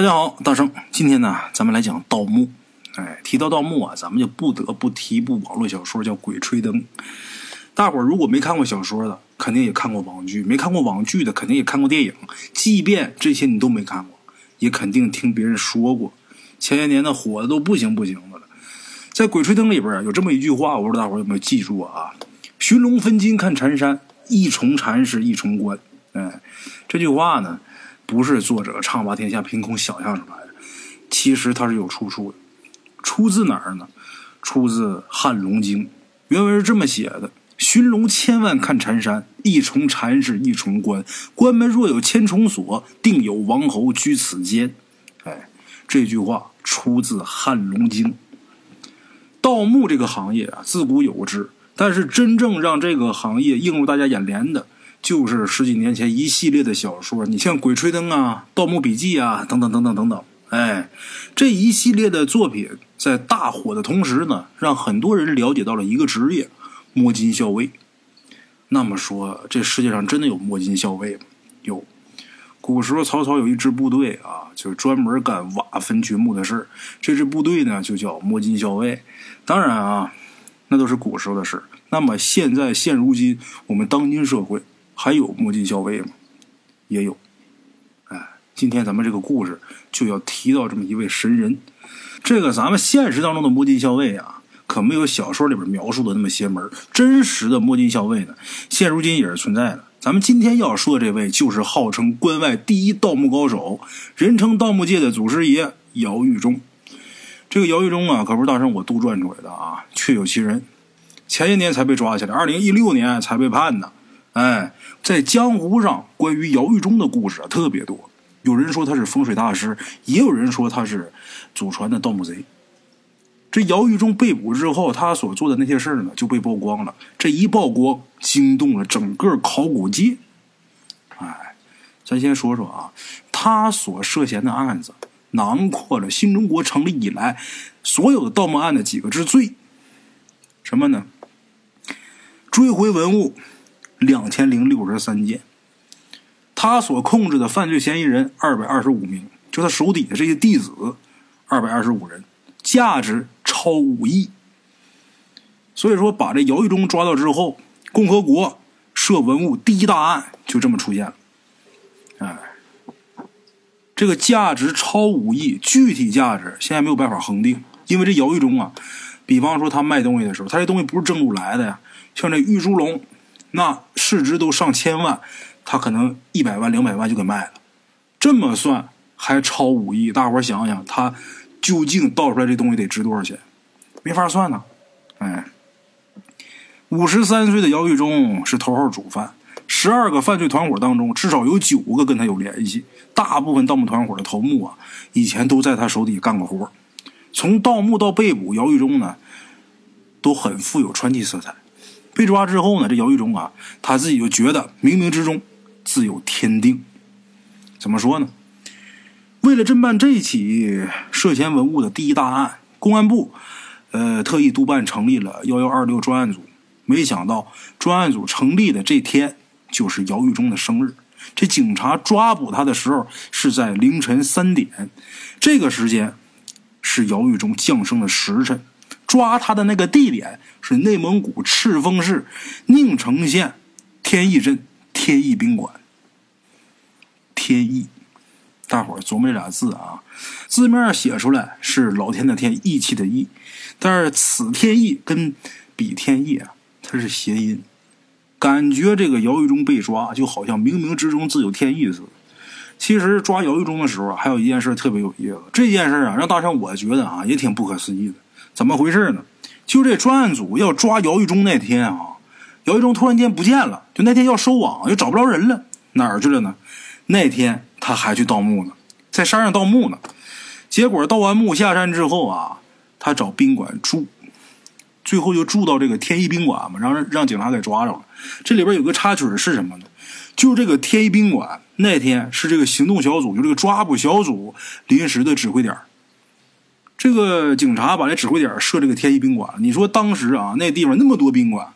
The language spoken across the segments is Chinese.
大家好，大圣，今天呢，咱们来讲盗墓。哎，提到盗墓啊，咱们就不得不提一部网络小说，叫《鬼吹灯》。大伙儿如果没看过小说的，肯定也看过网剧；没看过网剧的，肯定也看过电影。即便这些你都没看过，也肯定听别人说过。前些年呢，火的都不行不行的了。在《鬼吹灯》里边，有这么一句话，我不知道大伙有没有记住啊？“寻龙分金看缠山，一重缠是一重关。”哎，这句话呢，不是作者唱罢天下凭空想象出来的，其实它是有出处的。出自哪儿呢？出自《汉龙经》，原文是这么写的：“寻龙千万看缠山，一重缠是一重关。关门若有千重锁，定有王侯居此间。”哎，这句话出自《汉龙经》。盗墓这个行业啊，自古有之，但是真正让这个行业映入大家眼帘的，就是十几年前一系列的小说。你像《鬼吹灯》啊，《盗墓笔记》啊，等等等等等等。哎，这一系列的作品在大火的同时呢，让很多人了解到了一个职业——摸金校尉。那么说，这世界上真的有摸金校尉吗？有。古时候，曹操有一支部队啊，就是专门干挖坟掘墓的事这支部队呢，就叫摸金校尉。当然啊，那都是古时候的事那么现在，现如今，我们当今社会还有摸金校尉吗？也有。哎今天咱们这个故事就要提到这么一位神人，这个咱们现实当中的摸金校尉啊，可没有小说里边描述的那么邪门。真实的摸金校尉呢，现如今也是存在的。咱们今天要说的这位，就是号称关外第一盗墓高手，人称盗墓界的祖师爷姚玉忠。这个姚玉忠啊，可不是大圣我杜撰出来的啊，确有其人。前些年才被抓起来，二零一六年才被判的。哎，在江湖上关于姚玉忠的故事啊，特别多。有人说他是风水大师，也有人说他是祖传的盗墓贼。这姚玉忠被捕之后，他所做的那些事呢，就被曝光了。这一曝光，惊动了整个考古界。哎，咱先说说啊，他所涉嫌的案子，囊括了新中国成立以来所有的盗墓案的几个之最。什么呢？追回文物两千零六十三件。他所控制的犯罪嫌疑人二百二十五名，就他手底下这些弟子二百二十五人，价值超五亿。所以说，把这姚玉忠抓到之后，共和国涉文物第一大案就这么出现了。哎，这个价值超五亿，具体价值现在没有办法恒定，因为这姚玉忠啊，比方说他卖东西的时候，他这东西不是正路来的呀，像这玉猪龙，那市值都上千万。他可能一百万、两百万就给卖了，这么算还超五亿。大伙想想，他究竟倒出来这东西得值多少钱？没法算呢。哎，五十三岁的姚玉忠是头号主犯，十二个犯罪团伙当中，至少有九个跟他有联系。大部分盗墓团伙的头目啊，以前都在他手底下干过活。从盗墓到被捕，姚玉忠呢，都很富有传奇色彩。被抓之后呢，这姚玉忠啊，他自己就觉得冥冥之中。自有天定，怎么说呢？为了侦办这起涉嫌文物的第一大案，公安部呃特意督办成立了幺幺二六专案组。没想到专案组成立的这天就是姚玉忠的生日。这警察抓捕他的时候是在凌晨三点，这个时间是姚玉忠降生的时辰。抓他的那个地点是内蒙古赤峰市宁城县天意镇。天意宾馆，天意，大伙儿琢磨这俩字啊，字面写出来是老天的天，义气的义，但是此天意跟彼天意啊，它是谐音，感觉这个姚玉忠被抓，就好像冥冥之中自有天意似的。其实抓姚玉忠的时候，还有一件事特别有意思，这件事啊，让大圣我觉得啊，也挺不可思议的。怎么回事呢？就这专案组要抓姚玉忠那天啊。姚玉忠突然间不见了，就那天要收网，又找不着人了，哪儿去了呢？那天他还去盗墓呢，在山上盗墓呢。结果盗完墓下山之后啊，他找宾馆住，最后就住到这个天一宾馆嘛，让让警察给抓着了。这里边有个插曲是什么呢？就这个天一宾馆那天是这个行动小组，就这个抓捕小组临时的指挥点。这个警察把这指挥点设这个天一宾馆，你说当时啊，那地方那么多宾馆。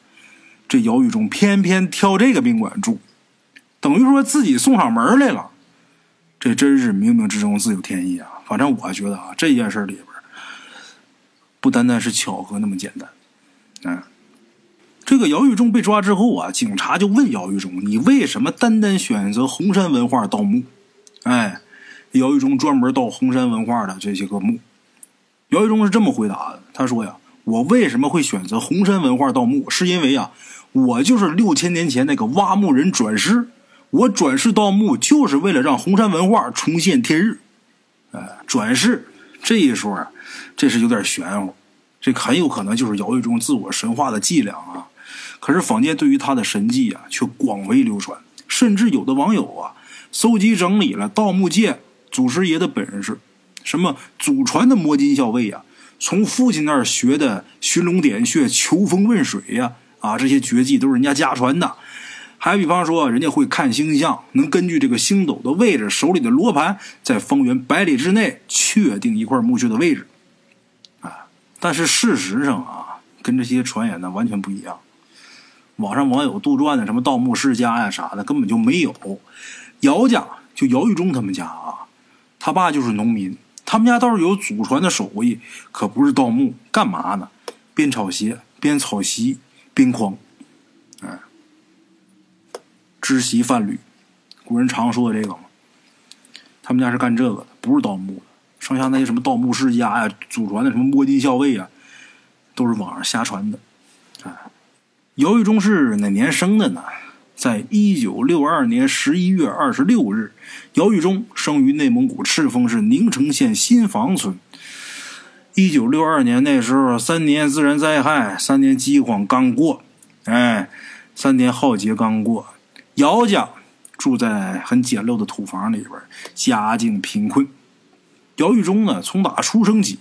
这姚玉忠偏偏挑这个宾馆住，等于说自己送上门来了。这真是冥冥之中自有天意啊！反正我觉得啊，这件事里边不单单是巧合那么简单。嗯，这个姚玉忠被抓之后啊，警察就问姚玉忠：“你为什么单单选择红山文化盗墓？”哎，姚玉忠专门盗红山文化的这些个墓。姚玉忠是这么回答的：“他说呀，我为什么会选择红山文化盗墓？是因为啊，我就是六千年前那个挖墓人转世。”我转世盗墓就是为了让红山文化重现天日，哎，转世这一说啊，这是有点玄乎，这很有可能就是姚玉忠自我神话的伎俩啊。可是坊间对于他的神迹啊，却广为流传，甚至有的网友啊，搜集整理了盗墓界祖师爷的本事，什么祖传的摸金校尉呀，从父亲那儿学的寻龙点穴、求风问水呀，啊，这些绝技都是人家家传的。还比方说，人家会看星象，能根据这个星斗的位置，手里的罗盘，在方圆百里之内确定一块墓穴的位置。啊，但是事实上啊，跟这些传言呢完全不一样。网上网友杜撰的什么盗墓世家呀啥的，根本就没有。姚家就姚玉忠他们家啊，他爸就是农民，他们家倒是有祖传的手艺，可不是盗墓，干嘛呢？编草鞋，编草席，编筐。织席贩履，古人常说的这个嘛，他们家是干这个的，不是盗墓的。剩下那些什么盗墓世家呀、祖传的什么摸金校尉啊，都是网上瞎传的。哎，姚玉忠是哪年生的呢？在一九六二年十一月二十六日，姚玉忠生于内蒙古赤峰市宁城县新房村。一九六二年那时候，三年自然灾害，三年饥荒刚过，哎，三年浩劫刚过。姚家住在很简陋的土房里边，家境贫困。姚玉忠呢，从打出生起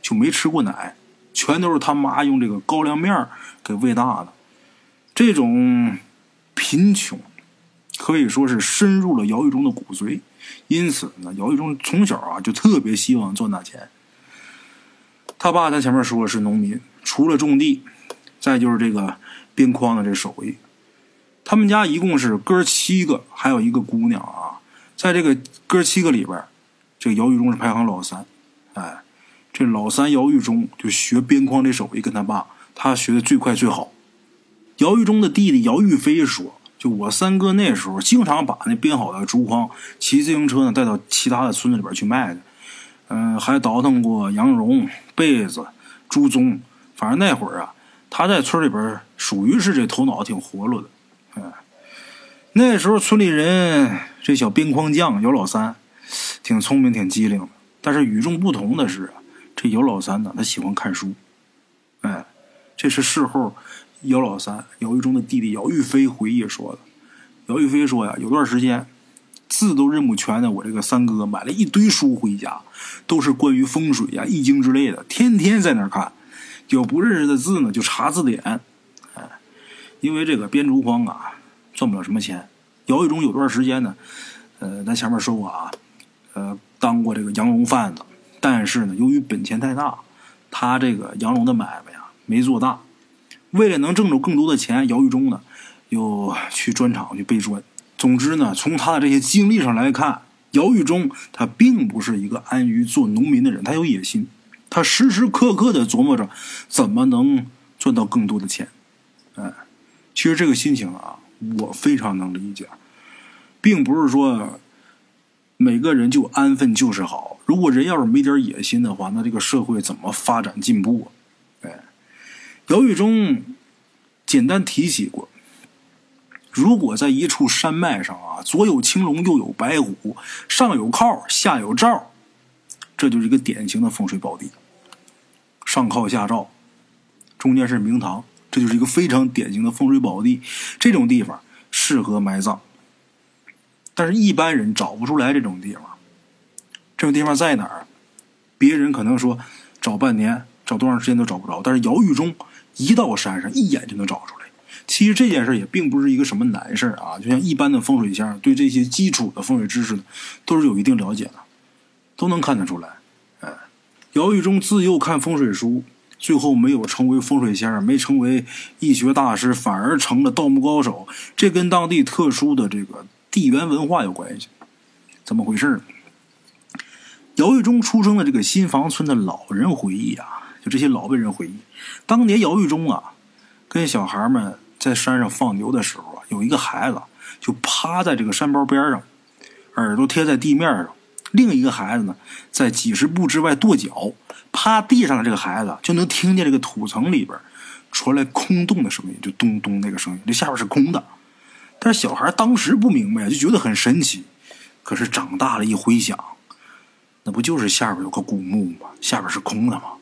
就没吃过奶，全都是他妈用这个高粱面给喂大的。这种贫穷可以说是深入了姚玉忠的骨髓，因此呢，姚玉忠从小啊就特别希望赚大钱。他爸在前面说是农民，除了种地，再就是这个编筐的这手艺。他们家一共是哥七个，还有一个姑娘啊。在这个哥七个里边，这个姚玉忠是排行老三。哎，这老三姚玉忠就学边框这手艺，跟他爸，他学的最快最好。姚玉忠的弟弟姚玉飞说：“就我三哥那时候，经常把那编好的竹筐骑自行车呢带到其他的村子里边去卖的。嗯，还倒腾过羊绒、被子、猪鬃。反正那会儿啊，他在村里边属于是这头脑挺活络的。”嗯那时候村里人这小边框匠姚老三，挺聪明挺机灵的。但是与众不同的是，这姚老三呢，他喜欢看书。哎，这是事后姚老三姚玉忠的弟弟姚玉飞回忆说的。姚玉飞说呀，有段时间字都认不全的，我这个三哥买了一堆书回家，都是关于风水呀、易经之类的，天天在那看。有不认识的字呢，就查字典。哎，因为这个编竹筐啊。赚不了什么钱。姚玉忠有段时间呢，呃，咱前面说过啊，呃，当过这个羊绒贩子，但是呢，由于本钱太大，他这个羊绒的买卖呀没做大。为了能挣着更多的钱，姚玉忠呢又去砖厂去背砖。总之呢，从他的这些经历上来看，姚玉忠他并不是一个安于做农民的人，他有野心，他时时刻刻的琢磨着怎么能赚到更多的钱。哎，其实这个心情啊。我非常能理解，并不是说每个人就安分就是好。如果人要是没点野心的话，那这个社会怎么发展进步？啊，姚玉忠简单提起过，如果在一处山脉上啊，左有青龙，右有白虎，上有靠，下有罩，这就是一个典型的风水宝地。上靠下罩，中间是明堂。这就是一个非常典型的风水宝地，这种地方适合埋葬，但是一般人找不出来这种地方。这种地方在哪儿？别人可能说找半年、找多长时间都找不着，但是姚玉忠一到山上，一眼就能找出来。其实这件事也并不是一个什么难事啊，就像一般的风水先生对这些基础的风水知识都是有一定了解的，都能看得出来。哎，姚玉忠自幼看风水书。最后没有成为风水先生，没成为易学大师，反而成了盗墓高手。这跟当地特殊的这个地缘文化有关系。怎么回事姚玉忠出生的这个新房村的老人回忆啊，就这些老辈人回忆，当年姚玉忠啊，跟小孩们在山上放牛的时候啊，有一个孩子就趴在这个山包边上，耳朵贴在地面上；另一个孩子呢，在几十步之外跺脚，趴地上的这个孩子就能听见这个土层里边传来空洞的声音，就咚咚那个声音，这下边是空的。但是小孩当时不明白，就觉得很神奇。可是长大了一回想。那不就是下边有个古墓吗？下边是空的吗？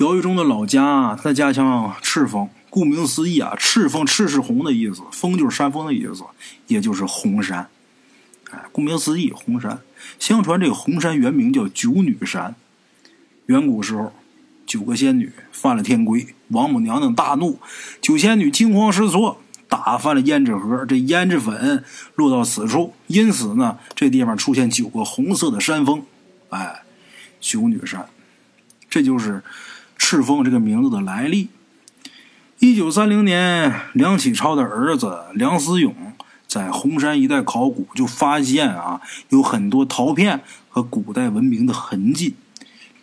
姚玉忠的老家，他的家乡赤峰，顾名思义啊，赤峰赤是红的意思，峰就是山峰的意思，也就是红山。哎，顾名思义，红山。相传这个红山原名叫九女山。远古时候，九个仙女犯了天规，王母娘娘大怒，九仙女惊慌失措。打翻了胭脂盒，这胭脂粉落到此处，因此呢，这地方出现九个红色的山峰，哎，九女山，这就是赤峰这个名字的来历。一九三零年，梁启超的儿子梁思永在红山一带考古，就发现啊，有很多陶片和古代文明的痕迹。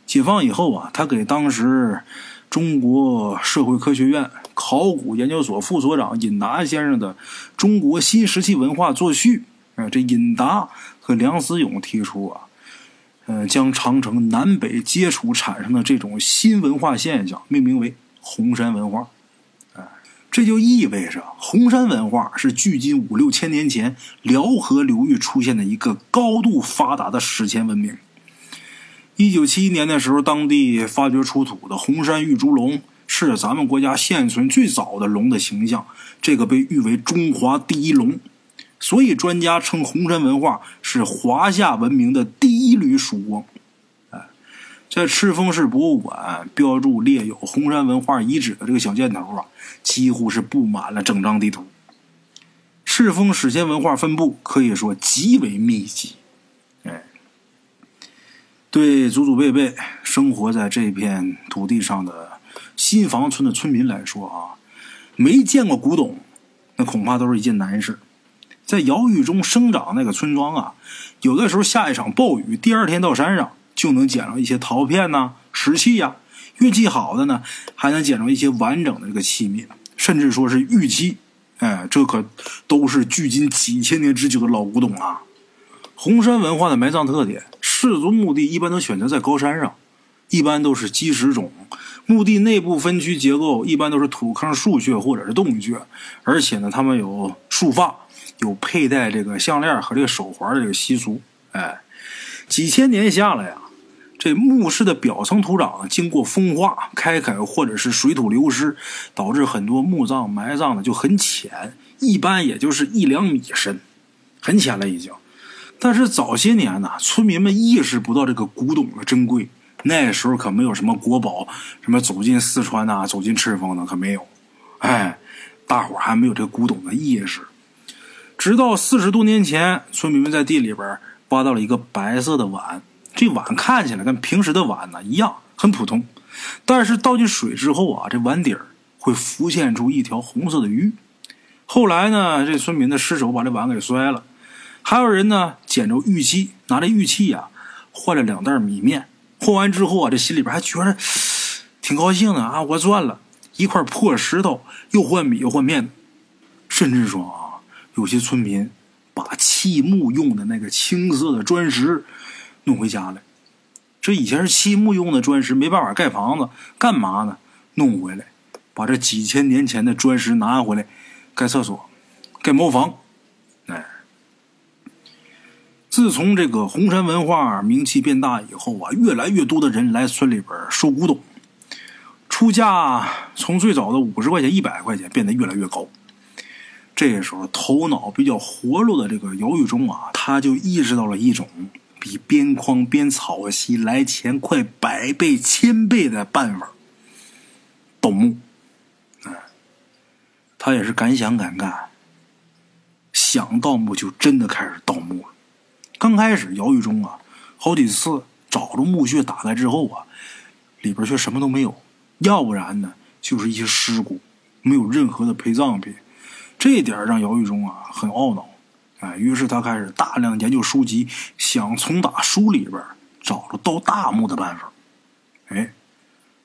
解放以后啊，他给当时。中国社会科学院考古研究所副所长尹达先生的《中国新石器文化作序》啊，这尹达和梁思永提出啊，嗯，将长城南北接触产生的这种新文化现象命名为红山文化，哎，这就意味着红山文化是距今五六千年前辽河流域出现的一个高度发达的史前文明。一九七一年的时候，当地发掘出土的红山玉猪龙是咱们国家现存最早的龙的形象，这个被誉为中华第一龙，所以专家称红山文化是华夏文明的第一缕曙光。在赤峰市博物馆标注列有红山文化遗址的这个小箭头啊，几乎是布满了整张地图。赤峰史前文化分布可以说极为密集。对祖祖辈辈生活在这片土地上的新房村的村民来说啊，没见过古董，那恐怕都是一件难事。在瑶玉中生长那个村庄啊，有的时候下一场暴雨，第二天到山上就能捡着一些陶片呐、石器呀。运气好的呢，还能捡着一些完整的这个器皿，甚至说是玉器。哎，这可都是距今几千年之久的老古董啊！红山文化的埋葬特点。氏族墓地一般都选择在高山上，一般都是基石冢。墓地内部分区结构一般都是土坑、树穴或者是洞穴，而且呢，他们有束发，有佩戴这个项链和这个手环的这个习俗。哎，几千年下来呀，这墓室的表层土壤经过风化、开垦或者是水土流失，导致很多墓葬埋葬的就很浅，一般也就是一两米深，很浅了已经。但是早些年呢，村民们意识不到这个古董的珍贵。那时候可没有什么国宝，什么走进四川呐，走进赤峰的可没有。哎，大伙还没有这古董的意识。直到四十多年前，村民们在地里边挖到了一个白色的碗，这碗看起来跟平时的碗呢一样，很普通。但是倒进水之后啊，这碗底儿会浮现出一条红色的鱼。后来呢，这村民的失手把这碗给摔了。还有人呢，捡着玉器，拿着玉器呀换了两袋米面。换完之后啊，这心里边还觉得挺高兴的啊，我赚了一块破石头，又换米又换面。甚至说啊，有些村民把砌木用的那个青色的砖石弄回家来。这以前是砌木用的砖石，没办法盖房子，干嘛呢？弄回来，把这几千年前的砖石拿回来盖厕所，盖茅房。自从这个红山文化名气变大以后啊，越来越多的人来村里边收古董，出价从最早的五十块钱、一百块钱变得越来越高。这个时候，头脑比较活络的这个姚玉忠啊，他就意识到了一种比边框边草席来钱快百倍、千倍的办法——盗墓。哎，他也是敢想敢干，想盗墓就真的开始盗墓了。刚开始，姚玉忠啊，好几次找着墓穴打开之后啊，里边却什么都没有，要不然呢，就是一些尸骨，没有任何的陪葬品。这点让姚玉忠啊很懊恼。哎，于是他开始大量研究书籍，想从打书里边找着盗大墓的办法。哎，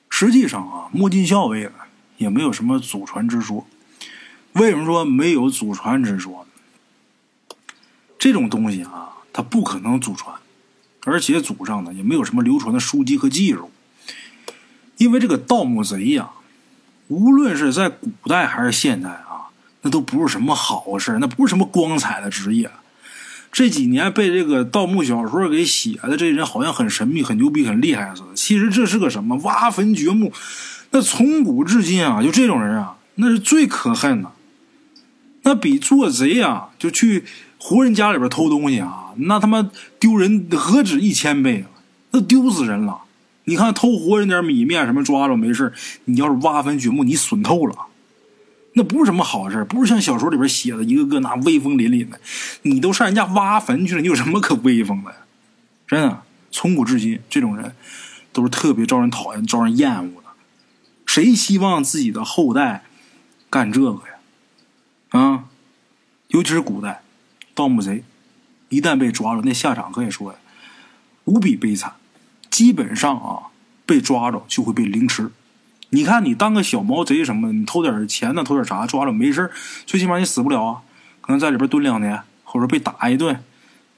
实际上啊，摸金校尉也没有什么祖传之说。为什么说没有祖传之说呢？这种东西啊，它不可能祖传，而且祖上呢也没有什么流传的书籍和技术。因为这个盗墓贼呀，无论是在古代还是现代啊，那都不是什么好事那不是什么光彩的职业。这几年被这个盗墓小说给写的这人，好像很神秘、很牛逼、很厉害似的。其实这是个什么？挖坟掘墓。那从古至今啊，就这种人啊，那是最可恨的。那比做贼啊，就去活人家里边偷东西啊，那他妈丢人何止一千倍！那丢死人了。你看，偷活人点米面什么抓着没事你要是挖坟掘墓，你损透了，那不是什么好事不是像小说里边写的，一个个那威风凛凛的。你都上人家挖坟去了，你有什么可威风的？真的，从古至今，这种人都是特别招人讨厌、招人厌恶的。谁希望自己的后代干这个呀？啊，尤其是古代盗墓贼，一旦被抓了，那下场可以说呀，无比悲惨。基本上啊，被抓着就会被凌迟。你看，你当个小毛贼什么，你偷点钱呢，偷点啥，抓了没事最起码你死不了啊。可能在里边蹲两年，或者被打一顿，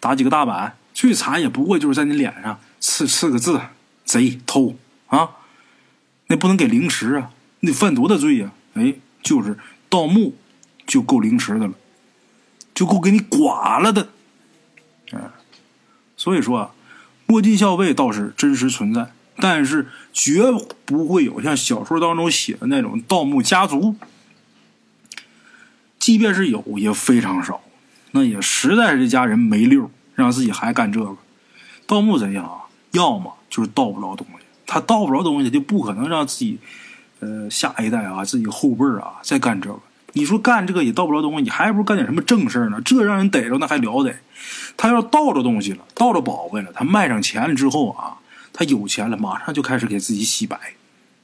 打几个大板，最惨也不过就是在你脸上刺刺个字“贼偷”啊。那不能给凌迟啊，你得犯多大罪呀？哎，就是盗墓就够凌迟的了，就够给你剐了的。哎，所以说啊。摸金校尉倒是真实存在，但是绝不会有像小说当中写的那种盗墓家族。即便是有，也非常少。那也实在是这家人没溜，让自己还干这个。盗墓贼啊，要么就是盗不着东西，他盗不着东西，就不可能让自己，呃，下一代啊，自己后辈啊再干这个。你说干这个也盗不着东西，你还不如干点什么正事呢？这让人逮着那还了得？他要盗着东西了，盗着宝贝了，他卖上钱了之后啊，他有钱了，马上就开始给自己洗白，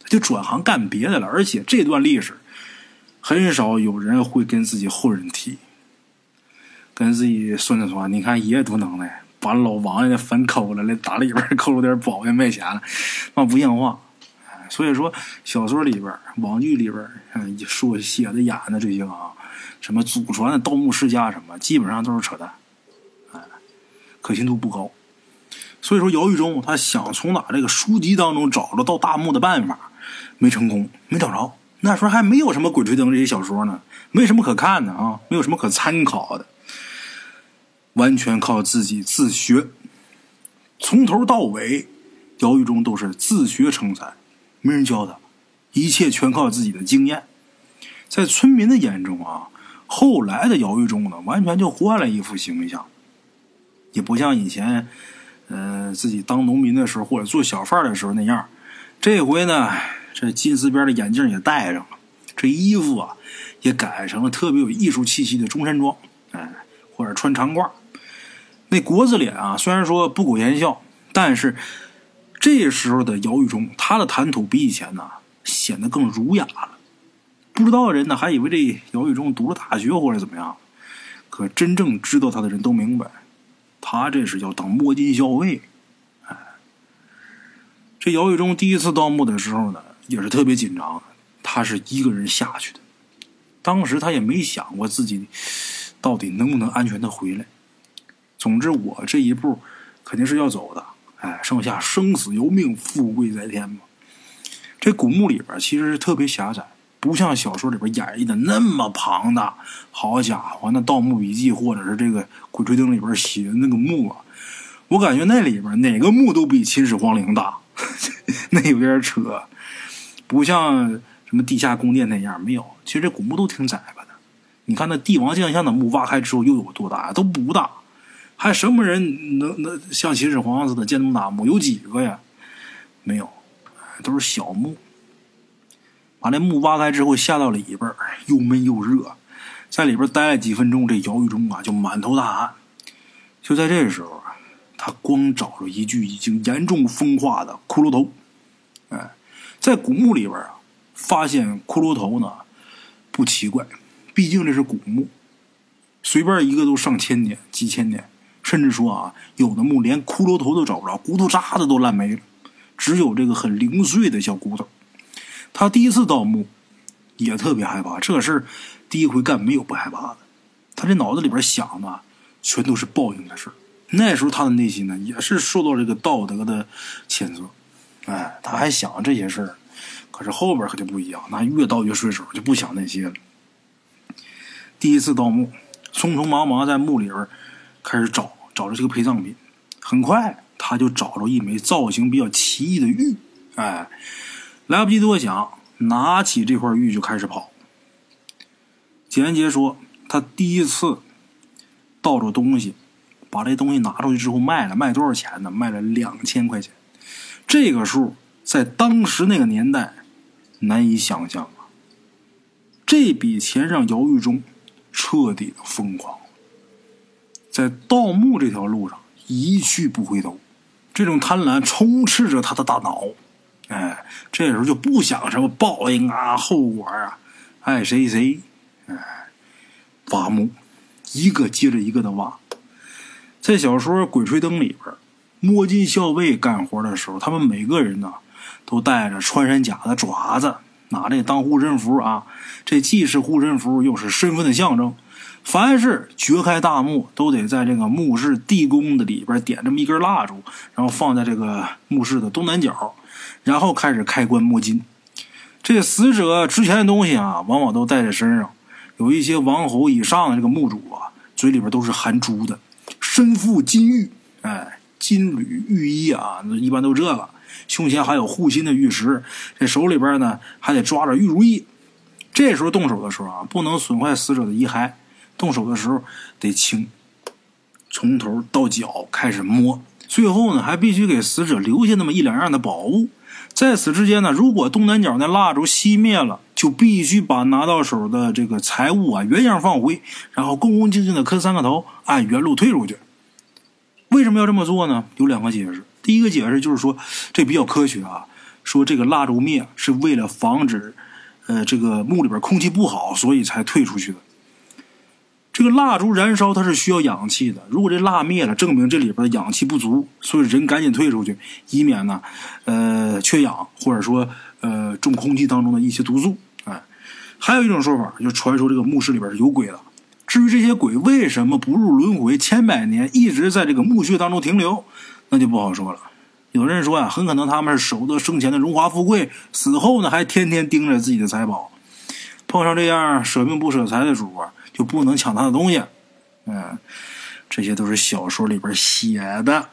他就转行干别的了。而且这段历史，很少有人会跟自己后人提，跟自己孙子说：“你看爷爷多能耐，把老王爷的坟抠了，来打里边 抠出点宝贝卖钱了，那不像话。”所以说，小说里边、网剧里边，嗯，说写的演的这些啊，什么祖传的盗墓世家什么，基本上都是扯淡，哎，可信度不高。所以说，姚玉忠他想从哪这个书籍当中找着到大墓的办法，没成功，没找着。那时候还没有什么《鬼吹灯》这些小说呢，没什么可看的啊，没有什么可参考的，完全靠自己自学，从头到尾，姚玉忠都是自学成才。没人教他，一切全靠自己的经验。在村民的眼中啊，后来的姚玉忠呢，完全就换了一副形象，也不像以前，呃，自己当农民的时候或者做小贩的时候那样。这回呢，这金丝边的眼镜也戴上了，这衣服啊也改成了特别有艺术气息的中山装，哎，或者穿长褂。那国字脸啊，虽然说不苟言笑，但是。这时候的姚玉忠，他的谈吐比以前呢显得更儒雅了。不知道的人呢，还以为这姚玉忠读了大学或者怎么样。可真正知道他的人都明白，他这是要当摸金校尉。哎，这姚玉忠第一次盗墓的时候呢，也是特别紧张。他是一个人下去的，当时他也没想过自己到底能不能安全的回来。总之，我这一步肯定是要走的。哎，剩下生死由命，富贵在天嘛。这古墓里边其实是特别狭窄，不像小说里边演绎的那么庞大。好家伙，那《盗墓笔记》或者是这个《鬼吹灯》里边写的那个墓啊，我感觉那里边哪个墓都比秦始皇陵大，那有点扯。不像什么地下宫殿那样，没有。其实这古墓都挺窄吧的。你看那帝王将相的墓挖开之后又有多大？都不大。还什么人能能像秦始皇似的建那么大墓？有几个呀？没有，都是小墓。把那墓挖开之后，下到里边又闷又热，在里边待了几分钟，这姚玉忠啊就满头大汗。就在这个时候啊，他光找着一具已经严重风化的骷髅头。哎，在古墓里边啊，发现骷髅头呢不奇怪，毕竟这是古墓。随便一个都上千年、几千年，甚至说啊，有的墓连骷髅头都找不着，骨头渣子都烂没了，只有这个很零碎的小骨头。他第一次盗墓也特别害怕，这事第一回干没有不害怕的。他这脑子里边想的全都是报应的事。那时候他的内心呢，也是受到这个道德的谴责。哎，他还想这些事儿，可是后边可就不一样，那越盗越顺手，就不想那些了。第一次盗墓，匆匆忙忙在墓里边开始找，找着这个陪葬品。很快他就找着一枚造型比较奇异的玉。哎，来不及多想，拿起这块玉就开始跑。简言杰说，他第一次盗着东西，把这东西拿出去之后卖了，卖多少钱呢？卖了两千块钱。这个数在当时那个年代难以想象啊！这笔钱让姚玉忠彻底的疯狂，在盗墓这条路上一去不回头，这种贪婪充斥着他的大脑。哎，这时候就不想什么报应啊、后果啊，爱谁谁。哎，挖墓，一个接着一个的挖。在小说《鬼吹灯》里边。摸金校尉干活的时候，他们每个人呢都带着穿山甲的爪子，拿这当护身符啊。这既是护身符，又是身份的象征。凡是掘开大墓，都得在这个墓室地宫的里边点这么一根蜡烛，然后放在这个墓室的东南角，然后开始开棺摸金。这死者值钱的东西啊，往往都带在身上。有一些王侯以上的这个墓主啊，嘴里边都是含珠的，身负金玉，哎。金缕玉衣啊，那一般都这个。胸前还有护心的玉石，这手里边呢还得抓着玉如意。这时候动手的时候啊，不能损坏死者的遗骸。动手的时候得轻，从头到脚开始摸。最后呢，还必须给死者留下那么一两样的宝物。在此之间呢，如果东南角那蜡烛熄灭了，就必须把拿到手的这个财物啊原样放回，然后恭恭敬敬的磕三个头，按原路退出去。为什么要这么做呢？有两个解释。第一个解释就是说，这比较科学啊。说这个蜡烛灭是为了防止，呃，这个墓里边空气不好，所以才退出去的。这个蜡烛燃烧它是需要氧气的，如果这蜡灭了，证明这里边的氧气不足，所以人赶紧退出去，以免呢，呃，缺氧或者说呃中空气当中的一些毒素。哎，还有一种说法，就传说这个墓室里边是有鬼的。至于这些鬼为什么不入轮回，千百年一直在这个墓穴当中停留，那就不好说了。有人说呀，很可能他们是守得生前的荣华富贵，死后呢还天天盯着自己的财宝。碰上这样舍命不舍财的主啊，就不能抢他的东西。嗯，这些都是小说里边写的，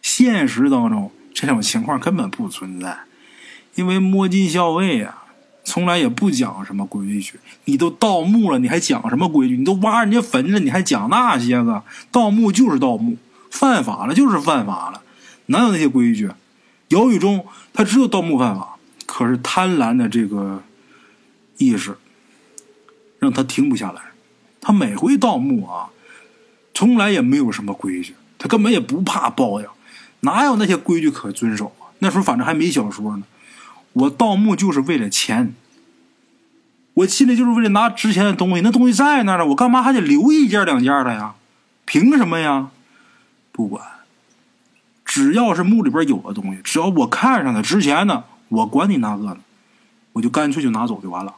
现实当中这种情况根本不存在，因为摸金校尉呀。从来也不讲什么规矩，你都盗墓了，你还讲什么规矩？你都挖人家坟了，你还讲那些个？盗墓就是盗墓，犯法了就是犯法了，哪有那些规矩？姚宇忠他知道盗墓犯法，可是贪婪的这个意识让他停不下来。他每回盗墓啊，从来也没有什么规矩，他根本也不怕报应，哪有那些规矩可遵守啊？那时候反正还没小说呢。我盗墓就是为了钱，我进来就是为了拿值钱的东西。那东西在那儿呢，我干嘛还得留一件两件的呀？凭什么呀？不管，只要是墓里边有的东西，只要我看上的值钱的，我管你那个呢，我就干脆就拿走就完了，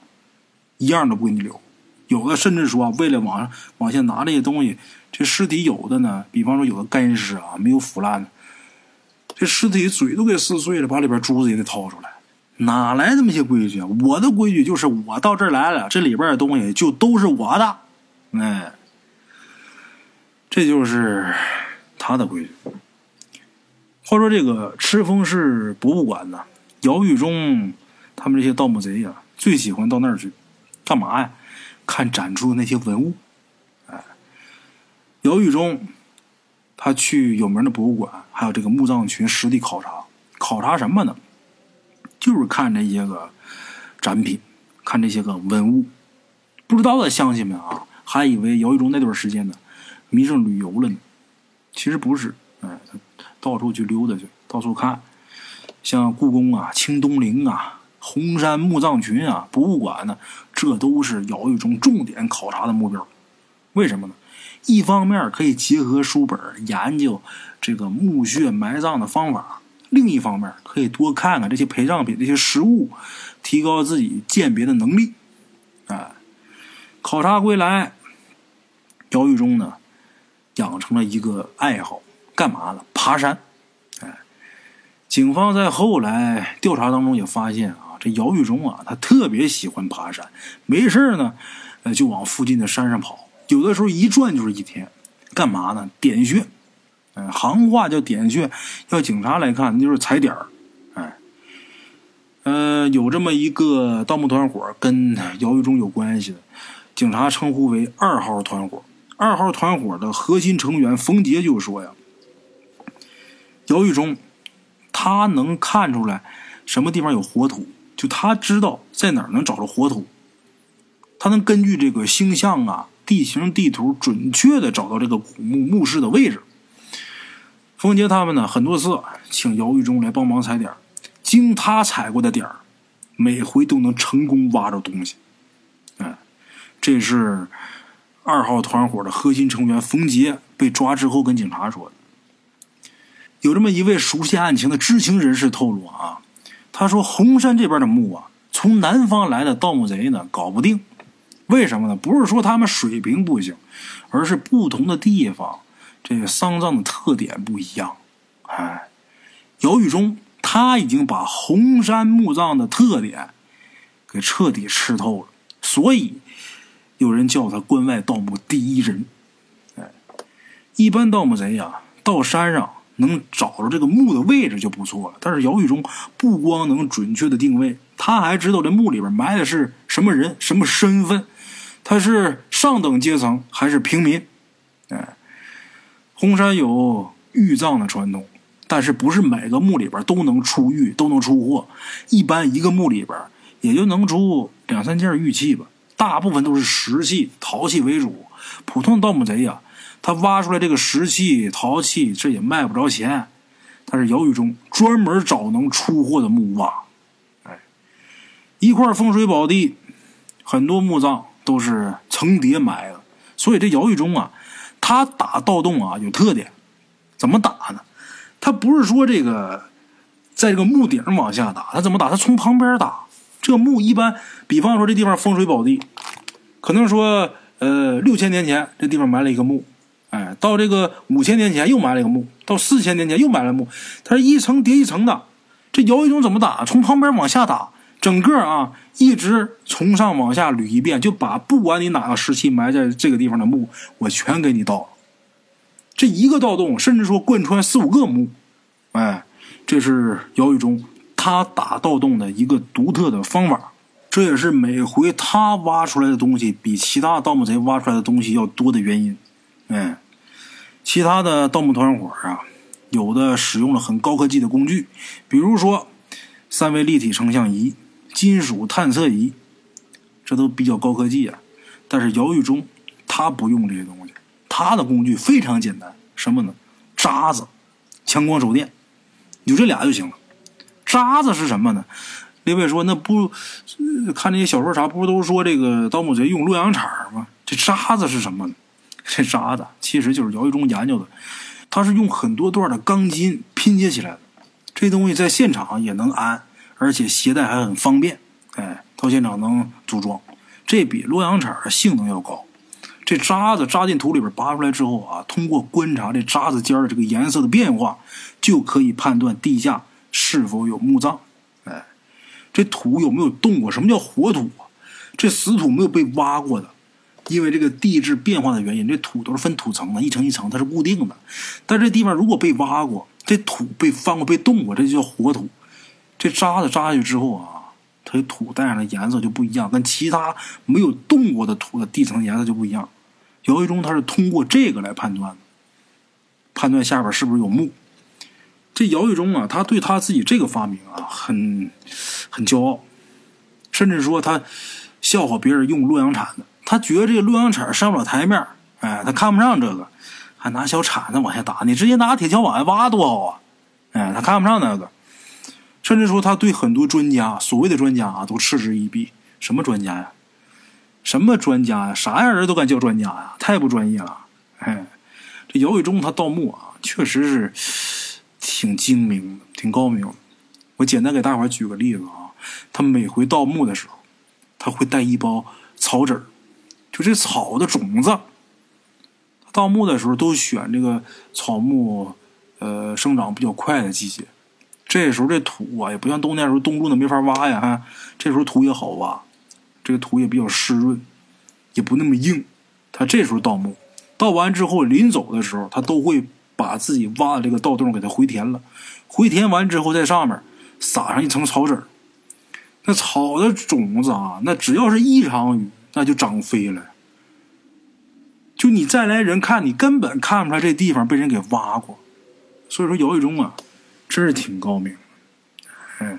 一样都不给你留。有的甚至说，为了往上往下拿这些东西，这尸体有的呢，比方说有的干尸啊，没有腐烂的，这尸体嘴都给撕碎了，把里边珠子也得掏出来。哪来那么些规矩啊？我的规矩就是我到这儿来了，这里边的东西就都是我的，哎，这就是他的规矩。话说这个赤峰市博物馆呢，姚玉忠他们这些盗墓贼呀，最喜欢到那儿去，干嘛呀？看展出的那些文物。哎，姚玉忠他去有名的博物馆，还有这个墓葬群实地考察，考察什么呢？就是看这些个展品，看这些个文物，不知道的乡亲们啊，还以为姚玉忠那段时间呢迷上旅游了呢。其实不是，哎，到处去溜达去，到处看，像故宫啊、清东陵啊、红山墓葬群啊、博物馆呢，这都是姚玉忠重点考察的目标。为什么呢？一方面可以结合书本研究这个墓穴埋葬的方法，另一方面可以多看看这些陪葬品、这些实物，提高自己鉴别的能力。哎，考察归来，姚玉忠呢，养成了一个爱好，干嘛呢？爬山。哎，警方在后来调查当中也发现啊，这姚玉忠啊，他特别喜欢爬山，没事呢，呃，就往附近的山上跑。有的时候一转就是一天，干嘛呢？点穴，哎，行话叫点穴。要警察来看，那就是踩点儿，哎，呃，有这么一个盗墓团伙跟姚玉忠有关系的，警察称呼为二号团伙。二号团伙的核心成员冯杰就说呀：“姚玉忠，他能看出来什么地方有火土，就他知道在哪儿能找着活土，他能根据这个星象啊。”地形地图准确的找到这个古墓墓室的位置。冯杰他们呢，很多次请姚玉忠来帮忙踩点经他踩过的点儿，每回都能成功挖着东西。哎，这是二号团伙的核心成员冯杰被抓之后跟警察说的。有这么一位熟悉案情的知情人士透露啊，他说红山这边的墓啊，从南方来的盗墓贼呢，搞不定。为什么呢？不是说他们水平不行，而是不同的地方，这个丧葬的特点不一样。哎，姚玉忠他已经把红山墓葬的特点给彻底吃透了，所以有人叫他关外盗墓第一人。哎，一般盗墓贼呀，到山上能找着这个墓的位置就不错了，但是姚玉忠不光能准确的定位，他还知道这墓里边埋的是什么人、什么身份。他是上等阶层还是平民？哎，红山有玉葬的传统，但是不是每个墓里边都能出玉，都能出货。一般一个墓里边也就能出两三件玉器吧，大部分都是石器、陶器为主。普通的盗墓贼呀，他挖出来这个石器、陶器，这也卖不着钱。但是姚玉忠专门找能出货的墓挖，哎，一块风水宝地，很多墓葬。都是层叠埋的，所以这姚玉忠啊，他打盗洞啊有特点，怎么打呢？他不是说这个在这个墓顶往下打，他怎么打？他从旁边打。这墓一般，比方说这地方风水宝地，可能说呃六千年前这地方埋了一个墓，哎，到这个五千年前又埋了一个墓，到四千年前又埋了墓，他是一层叠一层的。这姚玉忠怎么打？从旁边往下打。整个啊，一直从上往下捋一遍，就把不管你哪个时期埋在这个地方的墓，我全给你盗了。这一个盗洞，甚至说贯穿四五个墓，哎，这是姚玉忠他打盗洞的一个独特的方法。这也是每回他挖出来的东西比其他盗墓贼挖出来的东西要多的原因。哎，其他的盗墓团伙啊，有的使用了很高科技的工具，比如说三维立体成像仪。金属探测仪，这都比较高科技啊。但是姚玉忠他不用这些东西，他的工具非常简单，什么呢？渣子、强光手电，有这俩就行了。渣子是什么呢？列位说那不看那些小说啥，不都说这个盗墓贼用洛阳铲吗？这渣子是什么呢？这渣子其实就是姚玉忠研究的，他是用很多段的钢筋拼接起来的，这东西在现场也能安。而且携带还很方便，哎，到现场能组装，这比洛阳铲性能要高。这渣子扎进土里边拔出来之后啊，通过观察这渣子尖的这个颜色的变化，就可以判断地下是否有墓葬。哎，这土有没有动过？什么叫活土啊？这死土没有被挖过的，因为这个地质变化的原因，这土都是分土层的，一层一层它是固定的。但这地方如果被挖过，这土被翻过、被动过，这就叫活土。这渣子扎下去之后啊，它土带上的颜色就不一样，跟其他没有动过的土的地层颜色就不一样。姚一中他是通过这个来判断，判断下边是不是有墓。这姚玉忠啊，他对他自己这个发明啊，很很骄傲，甚至说他笑话别人用洛阳铲子，他觉得这个洛阳铲上不了台面哎，他看不上这个，还拿小铲子往下打，你直接拿铁锹往下挖多好啊，哎，他看不上那个。甚至说，他对很多专家，所谓的专家啊，都嗤之以鼻。什么专家呀？什么专家呀？啥样人都敢叫专家呀？太不专业了！哎，这姚伟忠他盗墓啊，确实是挺精明，挺高明。我简单给大伙举个例子啊，他每回盗墓的时候，他会带一包草纸儿，就这草的种子。盗墓的时候都选这个草木呃生长比较快的季节，这时候这土啊也不像冬天时候冻住的没法挖呀，哈，这时候土也好挖。这个土也比较湿润，也不那么硬。他这时候盗墓，盗完之后临走的时候，他都会把自己挖的这个盗洞给它回填了。回填完之后，在上面撒上一层草籽儿。那草的种子啊，那只要是一场雨，那就长飞了。就你再来人看，你根本看不出来这地方被人给挖过。所以说，姚玉忠啊，真是挺高明。哎，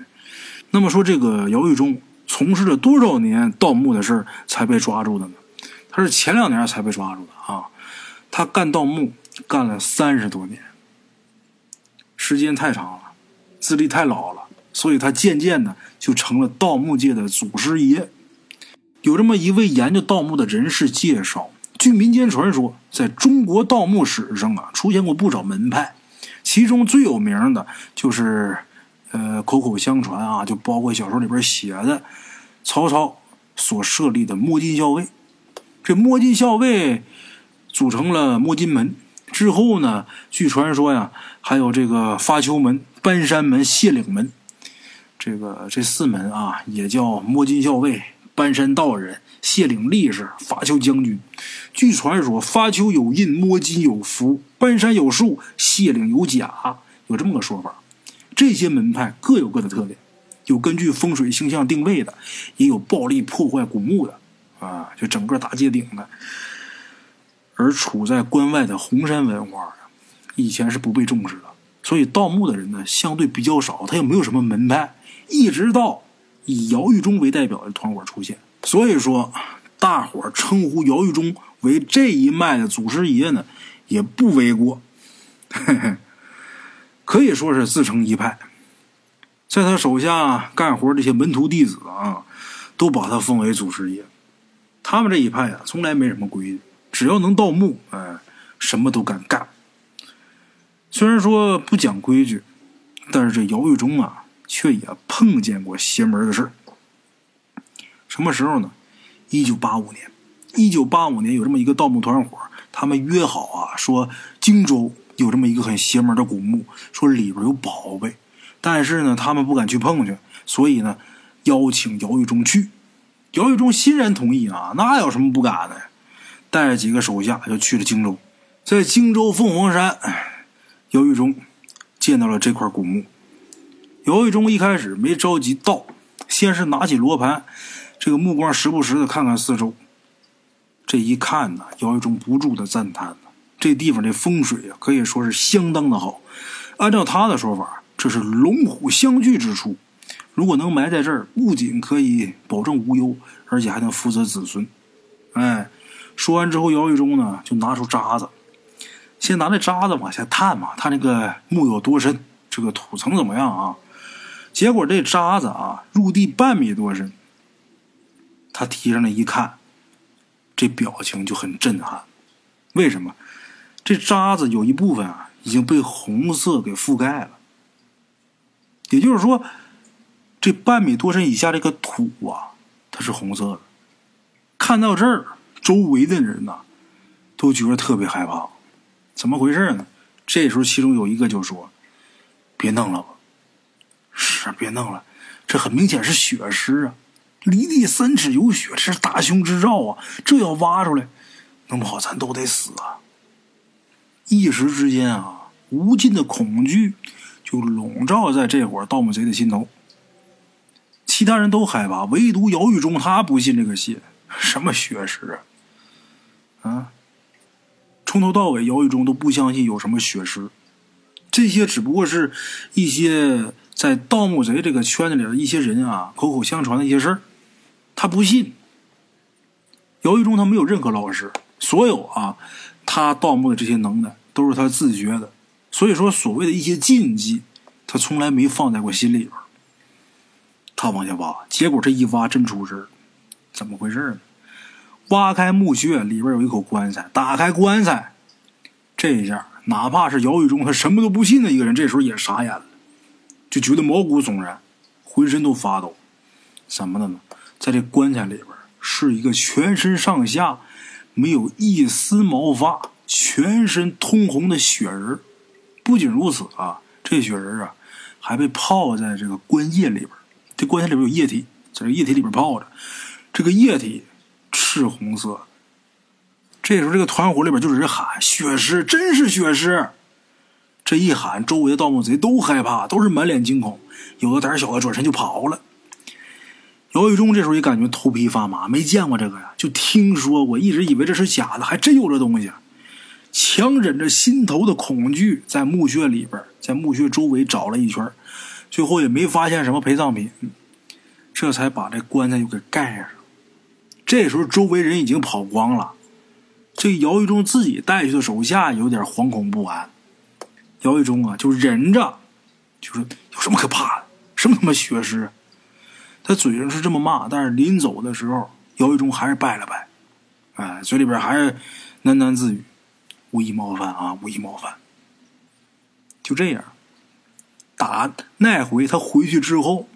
那么说这个姚玉忠。从事了多少年盗墓的事才被抓住的呢？他是前两年才被抓住的啊！他干盗墓干了三十多年，时间太长了，资历太老了，所以他渐渐的就成了盗墓界的祖师爷。有这么一位研究盗墓的人士介绍，据民间传说，在中国盗墓史上啊，出现过不少门派，其中最有名的就是。呃，口口相传啊，就包括小说里边写的，曹操所设立的摸金校尉。这摸金校尉组成了摸金门之后呢，据传说呀，还有这个发丘门、搬山门、谢岭门，这个这四门啊，也叫摸金校尉、搬山道人、谢岭力士、发丘将军。据传说，发丘有印，摸金有符，搬山有术，谢岭有甲，有这么个说法。这些门派各有各的特点，有根据风水星象定位的，也有暴力破坏古墓的，啊，就整个大街顶的。而处在关外的红山文化以前是不被重视的，所以盗墓的人呢相对比较少，他又没有什么门派，一直到以姚玉忠为代表的团伙出现，所以说大伙称呼姚玉忠为这一脉的祖师爷呢，也不为过。可以说是自成一派，在他手下干活这些门徒弟子啊，都把他封为祖师爷。他们这一派啊，从来没什么规矩，只要能盗墓，哎，什么都敢干。虽然说不讲规矩，但是这姚玉忠啊，却也碰见过邪门的事什么时候呢？一九八五年，一九八五年有这么一个盗墓团伙，他们约好啊，说荆州。有这么一个很邪门的古墓，说里边有宝贝，但是呢，他们不敢去碰去，所以呢，邀请姚玉忠去。姚玉忠欣然同意啊，那有什么不敢的？带着几个手下就去了荆州，在荆州凤凰山，姚玉忠见到了这块古墓。姚玉忠一开始没着急盗，先是拿起罗盘，这个目光时不时的看看四周。这一看呢，姚玉忠不住的赞叹。这地方的风水啊，可以说是相当的好。按照他的说法，这是龙虎相聚之处。如果能埋在这儿，不仅可以保证无忧，而且还能福泽子孙。哎，说完之后，姚玉忠呢就拿出渣子，先拿那渣子往下探嘛，探那个墓有多深，这个土层怎么样啊？结果这渣子啊，入地半米多深。他提上来一看，这表情就很震撼。为什么？这渣子有一部分啊已经被红色给覆盖了，也就是说，这半米多深以下这个土啊，它是红色的。看到这儿，周围的人呐都觉得特别害怕，怎么回事呢？这时候，其中有一个就说：“别弄了吧，是别弄了，这很明显是血尸啊，离地三尺有血，这是大凶之兆啊！这要挖出来，弄不好咱都得死啊！”一时之间啊，无尽的恐惧就笼罩在这伙盗墓贼的心头。其他人都害怕，唯独姚玉忠他不信这个邪，什么血尸啊？啊！从头到尾，姚玉忠都不相信有什么血尸，这些只不过是一些在盗墓贼这个圈子里的一些人啊口口相传的一些事儿，他不信。姚玉忠他没有任何老师，所有啊。他盗墓的这些能耐都是他自觉的，所以说所谓的一些禁忌，他从来没放在过心里边。他往下挖，结果这一挖真出事怎么回事呢？挖开墓穴，里边有一口棺材，打开棺材，这一下，哪怕是姚玉忠他什么都不信的一个人，这时候也傻眼了，就觉得毛骨悚然，浑身都发抖。怎么的呢？在这棺材里边是一个全身上下没有一丝毛发、全身通红的雪人。不仅如此啊，这雪人啊还被泡在这个棺液里边。这棺材里边有液体，在这液体里边泡着，这个液体赤红色。这时候，这个团伙里边就有人喊：“血尸，真是血尸！”这一喊，周围的盗墓贼都害怕，都是满脸惊恐，有的胆小的转身就跑了。姚玉忠这时候也感觉头皮发麻，没见过这个呀，就听说过，一直以为这是假的，还真有这东西。强忍着心头的恐惧，在墓穴里边，在墓穴周围找了一圈，最后也没发现什么陪葬品，这才把这棺材又给盖上。这时候周围人已经跑光了，这姚玉忠自己带去的手下有点惶恐不安。姚玉忠啊，就忍着，就说有什么可怕的？什么他妈血尸？他嘴上是这么骂，但是临走的时候，姚玉忠还是拜了拜，哎，嘴里边还是喃喃自语。无意冒犯啊，无意冒犯。就这样，打那回他回去之后，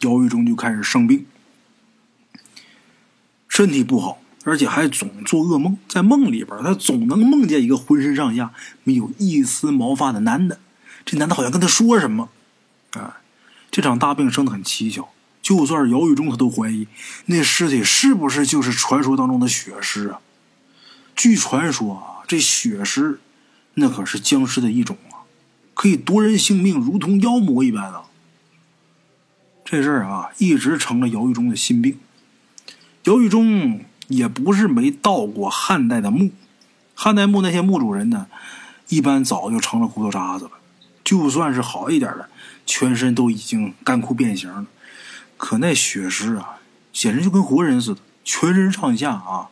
姚玉忠就开始生病，身体不好，而且还总做噩梦。在梦里边，他总能梦见一个浑身上下没有一丝毛发的男的。这男的好像跟他说什么。啊，这场大病生的很蹊跷。就算是姚玉忠，他都怀疑那尸体是不是就是传说当中的血尸啊？据传说啊。这血尸，那可是僵尸的一种啊，可以夺人性命，如同妖魔一般啊。这事儿啊，一直成了姚玉忠的心病。姚玉忠也不是没盗过汉代的墓，汉代墓那些墓主人呢，一般早就成了骨头渣子了。就算是好一点的，全身都已经干枯变形了。可那血尸啊，简直就跟活人似的，全身上下啊。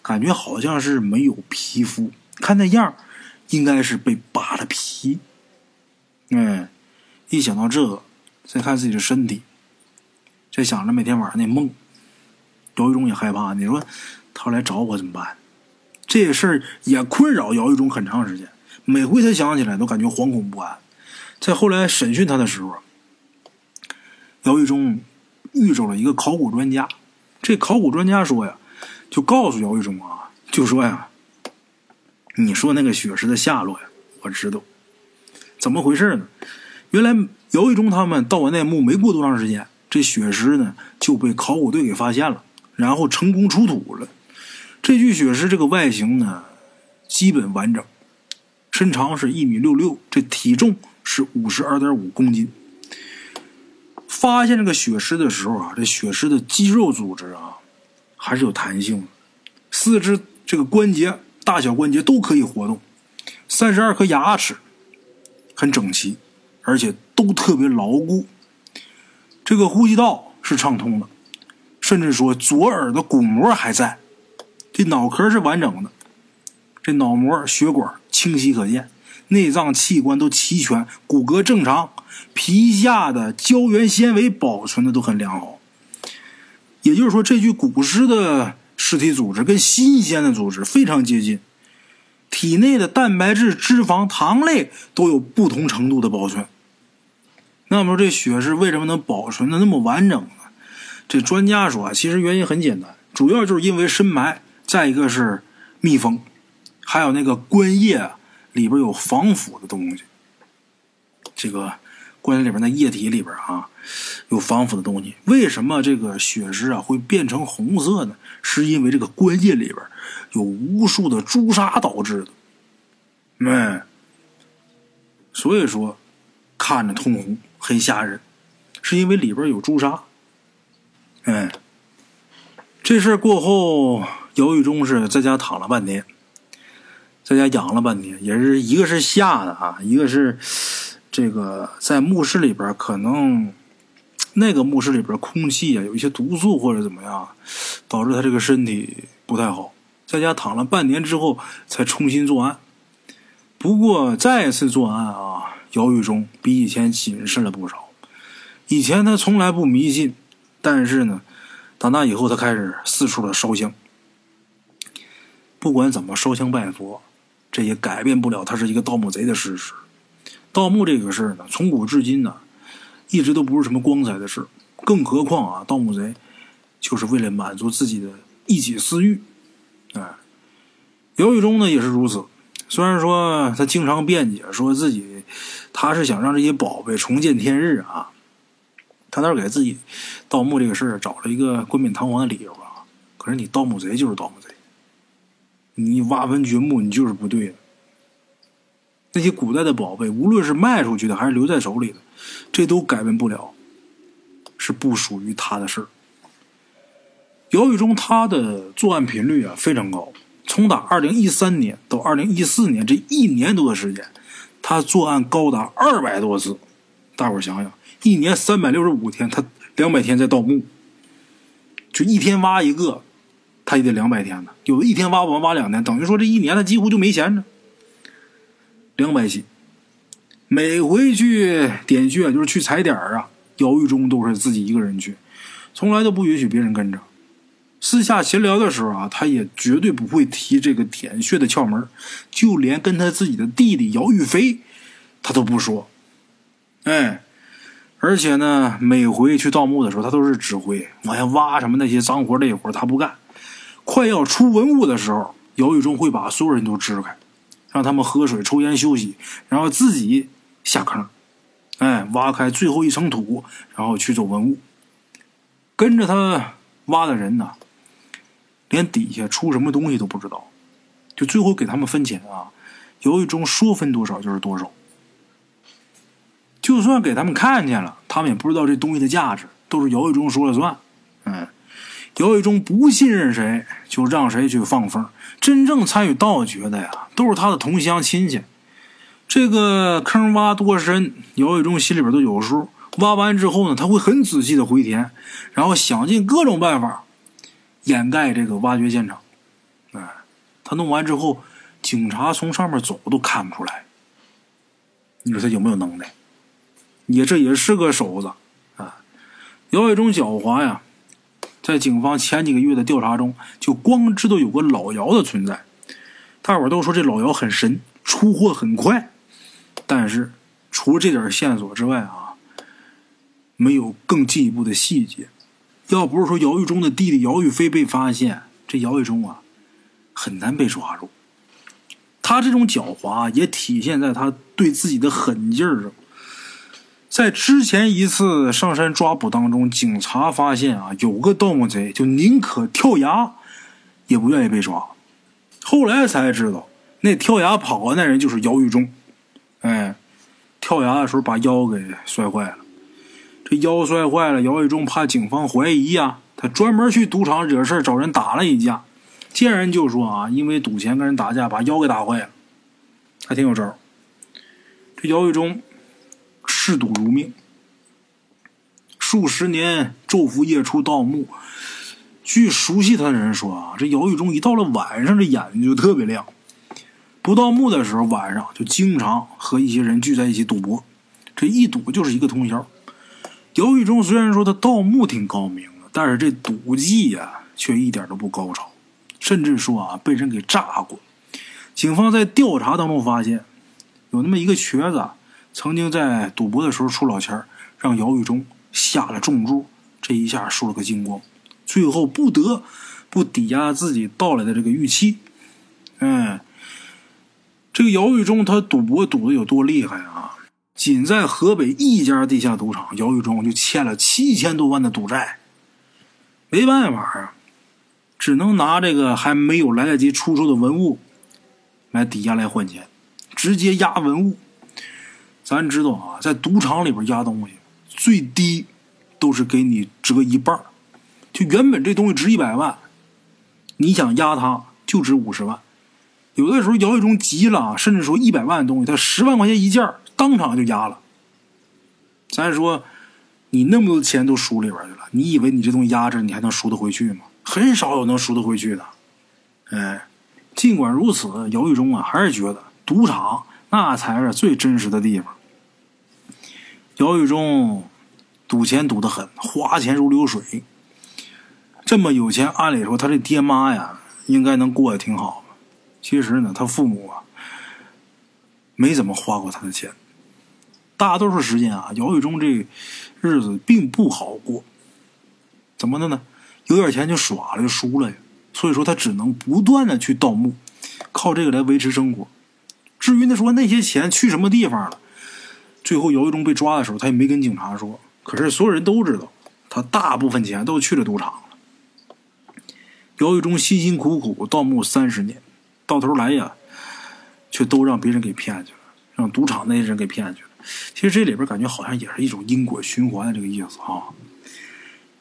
感觉好像是没有皮肤，看那样应该是被扒了皮。哎，一想到这个，再看自己的身体，再想着每天晚上那梦，姚玉忠也害怕。你说他来找我怎么办？这事儿也困扰姚玉忠很长时间，每回他想起来都感觉惶恐不安。在后来审讯他的时候，姚玉忠遇着了一个考古专家，这考古专家说呀。就告诉姚玉忠啊，就说呀，你说那个血尸的下落呀，我知道，怎么回事呢？原来姚玉忠他们盗完那墓没过多长时间，这血尸呢就被考古队给发现了，然后成功出土了。这具血尸这个外形呢，基本完整，身长是一米六六，这体重是五十二点五公斤。发现这个血尸的时候啊，这血尸的肌肉组织啊。还是有弹性的，四肢这个关节大小关节都可以活动，三十二颗牙齿很整齐，而且都特别牢固。这个呼吸道是畅通的，甚至说左耳的鼓膜还在，这脑壳是完整的，这脑膜血管清晰可见，内脏器官都齐全，骨骼正常，皮下的胶原纤维保存的都很良好。也就是说，这具古尸的尸体组织跟新鲜的组织非常接近，体内的蛋白质、脂肪、糖类都有不同程度的保存。那么，这血是为什么能保存的那么完整呢？这专家说，其实原因很简单，主要就是因为深埋，再一个是密封，还有那个棺液里边有防腐的东西。这个棺材里边的液体里边啊。有防腐的东西，为什么这个血尸啊会变成红色呢？是因为这个棺液里边有无数的朱砂导致的。嗯，所以说看着通红，很吓人，是因为里边有朱砂。嗯，这事过后，姚玉忠是在家躺了半天，在家养了半天，也是一个是吓的啊，一个是这个在墓室里边可能。那个墓室里边空气啊有一些毒素或者怎么样，导致他这个身体不太好，在家躺了半年之后才重新作案。不过再次作案啊，姚玉忠比以前谨慎了不少。以前他从来不迷信，但是呢，长大以后他开始四处的烧香，不管怎么烧香拜佛，这也改变不了他是一个盗墓贼的事实。盗墓这个事儿呢，从古至今呢，一直都不是什么光彩的事。更何况啊，盗墓贼就是为了满足自己的一己私欲。哎，姚玉忠呢也是如此。虽然说他经常辩解，说自己他是想让这些宝贝重见天日啊，他那给自己盗墓这个事儿找了一个冠冕堂皇的理由啊。可是你盗墓贼就是盗墓贼，你挖坟掘墓你就是不对的。那些古代的宝贝，无论是卖出去的还是留在手里的，这都改变不了，是不属于他的事儿。姚玉忠他的作案频率啊非常高。从打二零一三年到二零一四年这一年多的时间，他作案高达二百多次。大伙想想，一年三百六十五天，他两百天在盗墓，就一天挖一个，他也得两百天呢。有的一天挖不完，挖两天，等于说这一年他几乎就没闲着。两百起，每回去点穴就是去踩点啊，姚玉忠都是自己一个人去，从来都不允许别人跟着。私下闲聊的时候啊，他也绝对不会提这个点穴的窍门，就连跟他自己的弟弟姚玉飞，他都不说。哎，而且呢，每回去盗墓的时候，他都是指挥往下挖什么那些脏活累活，他不干。快要出文物的时候，姚玉忠会把所有人都支开，让他们喝水、抽烟、休息，然后自己下坑，哎，挖开最后一层土，然后去走文物。跟着他挖的人呢？连底下出什么东西都不知道，就最后给他们分钱啊，姚玉忠说分多少就是多少。就算给他们看见了，他们也不知道这东西的价值，都是姚玉忠说了算。嗯，姚玉忠不信任谁，就让谁去放风。真正参与盗掘的呀，都是他的同乡亲戚。这个坑挖多深，姚玉忠心里边都有数。挖完之后呢，他会很仔细的回填，然后想尽各种办法。掩盖这个挖掘现场，哎，他弄完之后，警察从上面走都看不出来。你说他有没有能耐？也这也是个手子啊！姚伟忠狡猾呀，在警方前几个月的调查中，就光知道有个老姚的存在。大伙都说这老姚很神，出货很快，但是除了这点线索之外啊，没有更进一步的细节。要不是说姚玉忠的弟弟姚玉飞被发现，这姚玉忠啊很难被抓住。他这种狡猾也体现在他对自己的狠劲儿上。在之前一次上山抓捕当中，警察发现啊有个盗墓贼就宁可跳崖也不愿意被抓。后来才知道，那跳崖跑的那人就是姚玉忠。哎，跳崖的时候把腰给摔坏了。这腰摔坏了，姚玉忠怕警方怀疑呀，他专门去赌场惹事找人打了一架。见人就说啊，因为赌钱跟人打架，把腰给打坏了，还挺有招。这姚玉忠嗜赌如命，数十年昼伏夜出盗墓。据熟悉他的人说啊，这姚玉忠一到了晚上，这眼睛就特别亮。不盗墓的时候，晚上就经常和一些人聚在一起赌博，这一赌就是一个通宵。姚玉忠虽然说他盗墓挺高明的，但是这赌技呀却一点都不高超，甚至说啊被人给炸过。警方在调查当中发现，有那么一个瘸子曾经在赌博的时候出老千让姚玉忠下了重注，这一下输了个精光，最后不得不抵押自己盗来的这个玉器。嗯，这个姚玉忠他赌博赌的有多厉害啊？仅在河北一家地下赌场，姚玉忠就欠了七千多万的赌债。没办法啊，只能拿这个还没有来得及出售的文物来抵押来换钱，直接押文物。咱知道啊，在赌场里边压东西，最低都是给你折一半就原本这东西值一百万，你想压它就值五十万。有的时候姚玉忠急了，甚至说一百万的东西，他十万块钱一件当场就压了。咱说，你那么多钱都输里边去了，你以为你这东西压着，你还能赎得回去吗？很少有能赎得回去的。哎，尽管如此，姚玉忠啊，还是觉得赌场那才是最真实的地方。姚玉忠赌钱赌得很，花钱如流水。这么有钱，按理说他这爹妈呀，应该能过得挺好。其实呢，他父母啊没怎么花过他的钱。大多数时间啊，姚玉忠这日子并不好过。怎么的呢？有点钱就耍了，就输了呀。所以说他只能不断的去盗墓，靠这个来维持生活。至于那说那些钱去什么地方了，最后姚玉忠被抓的时候，他也没跟警察说。可是所有人都知道，他大部分钱都去了赌场了。姚玉忠辛辛苦苦盗墓三十年，到头来呀，却都让别人给骗去了，让赌场那些人给骗去了。其实这里边感觉好像也是一种因果循环的这个意思啊。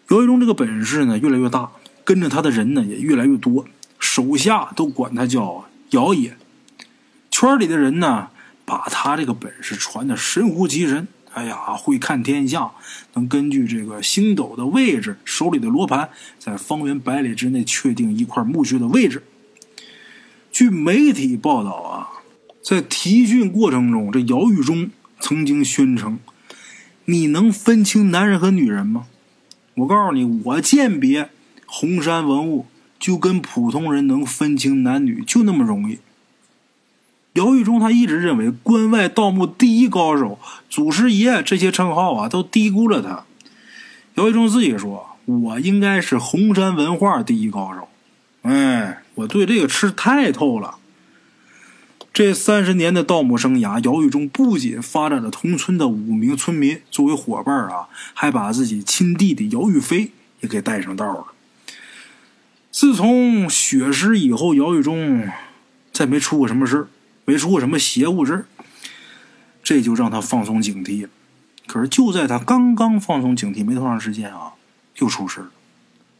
姚玉忠这个本事呢越来越大，跟着他的人呢也越来越多，手下都管他叫姚爷。圈里的人呢把他这个本事传的神乎其神。哎呀，会看天象，能根据这个星斗的位置，手里的罗盘，在方圆百里之内确定一块墓穴的位置。据媒体报道啊，在提讯过程中，这姚玉忠曾经宣称：“你能分清男人和女人吗？”我告诉你，我鉴别红山文物就跟普通人能分清男女就那么容易。姚玉忠他一直认为关外盗墓第一高手、祖师爷这些称号啊，都低估了他。姚玉忠自己说：“我应该是红山文化第一高手。”哎，我对这个吃太透了。这三十年的盗墓生涯，姚玉忠不仅发展了同村的五名村民作为伙伴啊，还把自己亲弟弟姚玉飞也给带上道了。自从血尸以后，姚玉忠再没出过什么事没出过什么邪物事这就让他放松警惕了。可是就在他刚刚放松警惕没多长时间啊，又出事了。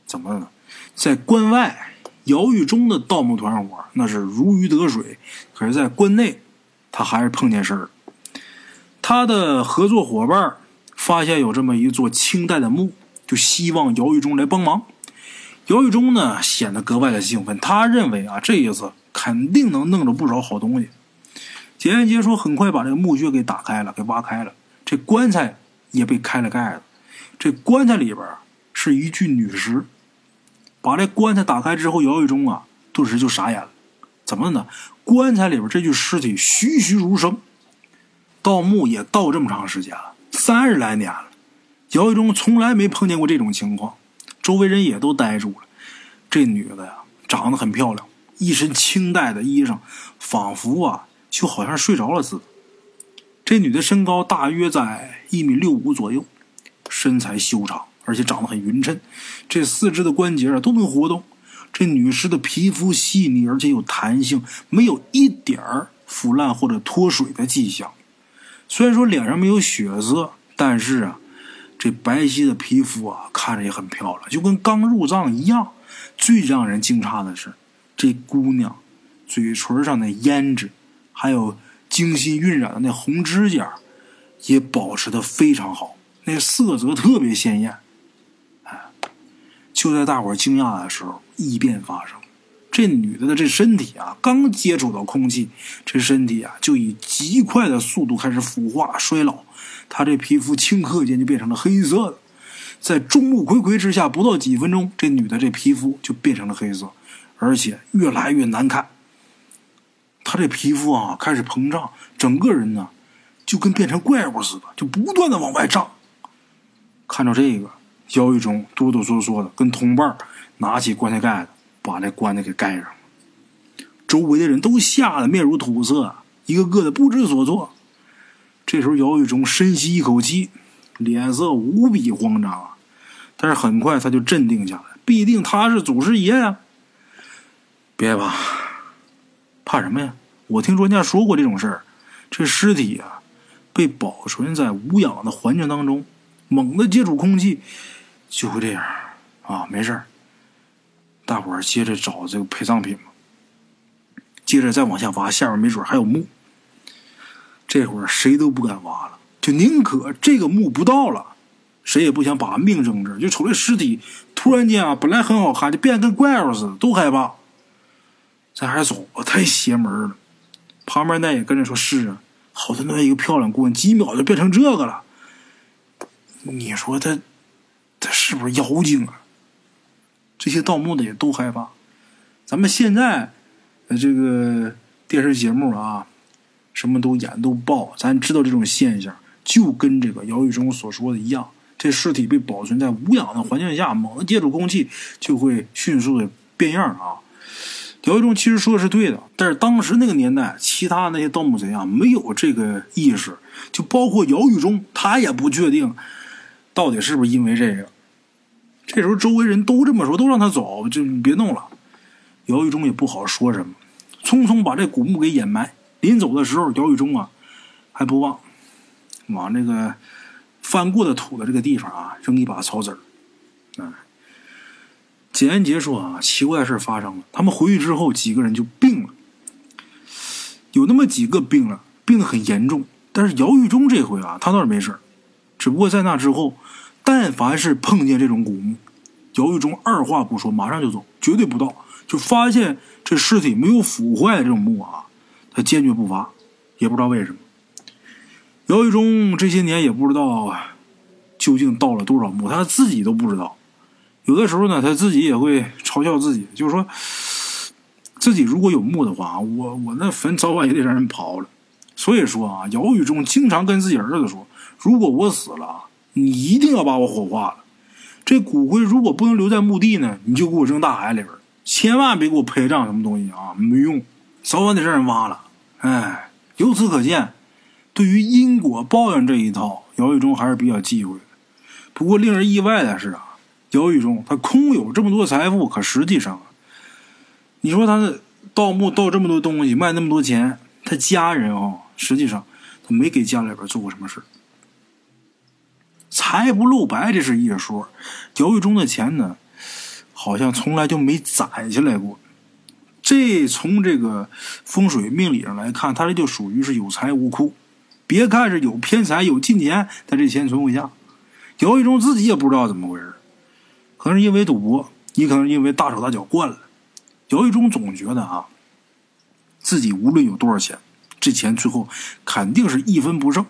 怎么了？在关外。姚玉忠的盗墓团伙那是如鱼得水，可是，在关内，他还是碰见事儿。他的合作伙伴发现有这么一座清代的墓，就希望姚玉忠来帮忙。姚玉忠呢，显得格外的兴奋，他认为啊，这一次肯定能弄着不少好东西。简言结说，很快把这个墓穴给打开了，给挖开了，这棺材也被开了盖子。这棺材里边是一具女尸。把这棺材打开之后，姚玉忠啊，顿时就傻眼了。怎么呢？棺材里边这具尸体栩栩如生。盗墓也盗这么长时间了，三十来年了，姚玉忠从来没碰见过这种情况。周围人也都呆住了。这女的呀，长得很漂亮，一身清代的衣裳，仿佛啊，就好像睡着了似的。这女的身高大约在一米六五左右，身材修长。而且长得很匀称，这四肢的关节啊都能活动。这女尸的皮肤细腻，而且有弹性，没有一点儿腐烂或者脱水的迹象。虽然说脸上没有血色，但是啊，这白皙的皮肤啊看着也很漂亮，就跟刚入葬一样。最让人惊诧的是，这姑娘嘴唇上的胭脂，还有精心晕染的那红指甲，也保持的非常好，那色泽特别鲜艳。就在大伙惊讶的时候，异变发生。这女的的这身体啊，刚接触到空气，这身体啊就以极快的速度开始腐化衰老。她这皮肤顷刻间就变成了黑色的，在众目睽睽之下，不到几分钟，这女的这皮肤就变成了黑色，而且越来越难看。他这皮肤啊开始膨胀，整个人呢就跟变成怪物似的，就不断的往外胀。看到这个。姚玉忠哆哆嗦嗦的跟同伴拿起棺材盖子，把那棺材给盖上。周围的人都吓得面如土色，一个个的不知所措。这时候，姚玉忠深吸一口气，脸色无比慌张啊！但是很快他就镇定下来，必定他是祖师爷呀！别怕，怕什么呀？我听专家说过这种事儿，这尸体啊，被保存在无氧的环境当中，猛地接触空气。就会这样，啊，没事大伙儿接着找这个陪葬品吧。接着再往下挖，下面没准还有墓。这会儿谁都不敢挖了，就宁可这个墓不到了，谁也不想把命扔这儿。就瞅这尸体，突然间啊，本来很好看，就变得跟怪物似的，都害怕。咱还是走吧，太邪门了。旁边那也跟着说：“是啊，好端端一个漂亮姑娘，几秒就变成这个了。”你说他？他是不是妖精啊？这些盗墓的也都害怕。咱们现在呃，这个电视节目啊，什么都演都报，咱知道这种现象，就跟这个姚玉忠所说的一样，这尸体被保存在无氧的环境下，猛接触空气就会迅速的变样啊。姚玉忠其实说的是对的，但是当时那个年代，其他那些盗墓贼啊，没有这个意识，就包括姚玉忠，他也不确定到底是不是因为这个。这时候周围人都这么说，都让他走，就别弄了。姚玉忠也不好说什么，匆匆把这古墓给掩埋。临走的时候，姚玉忠啊还不忘往这个翻过的土的这个地方啊扔一把草籽儿。啊，简安杰说啊，奇怪的事发生了。他们回去之后，几个人就病了，有那么几个病了，病得很严重。但是姚玉忠这回啊，他倒是没事只不过在那之后。但凡是碰见这种古墓，姚玉忠二话不说，马上就走，绝对不到。就发现这尸体没有腐坏的这种墓啊，他坚决不发，也不知道为什么。姚玉忠这些年也不知道究竟盗了多少墓，他自己都不知道。有的时候呢，他自己也会嘲笑自己，就是说，自己如果有墓的话，我我那坟早晚也得让人刨了。所以说啊，姚玉忠经常跟自己儿子说，如果我死了。你一定要把我火化了，这骨灰如果不能留在墓地呢，你就给我扔大海里边，千万别给我陪葬什么东西啊，没用，早晚得让人挖了。哎，由此可见，对于因果报应这一套，姚玉忠还是比较忌讳的。不过令人意外的是啊，姚玉忠他空有这么多财富，可实际上，你说他盗墓盗这么多东西，卖那么多钱，他家人啊，实际上他没给家里边做过什么事财不露白，这是一说。姚玉忠的钱呢，好像从来就没攒下来过。这从这个风水命理上来看，他这就属于是有财无库。别看是有偏财有金钱，但这钱存不下。姚玉忠自己也不知道怎么回事，可能是因为赌博，也可能因为大手大脚惯了。姚玉忠总觉得啊，自己无论有多少钱，这钱最后肯定是一分不剩。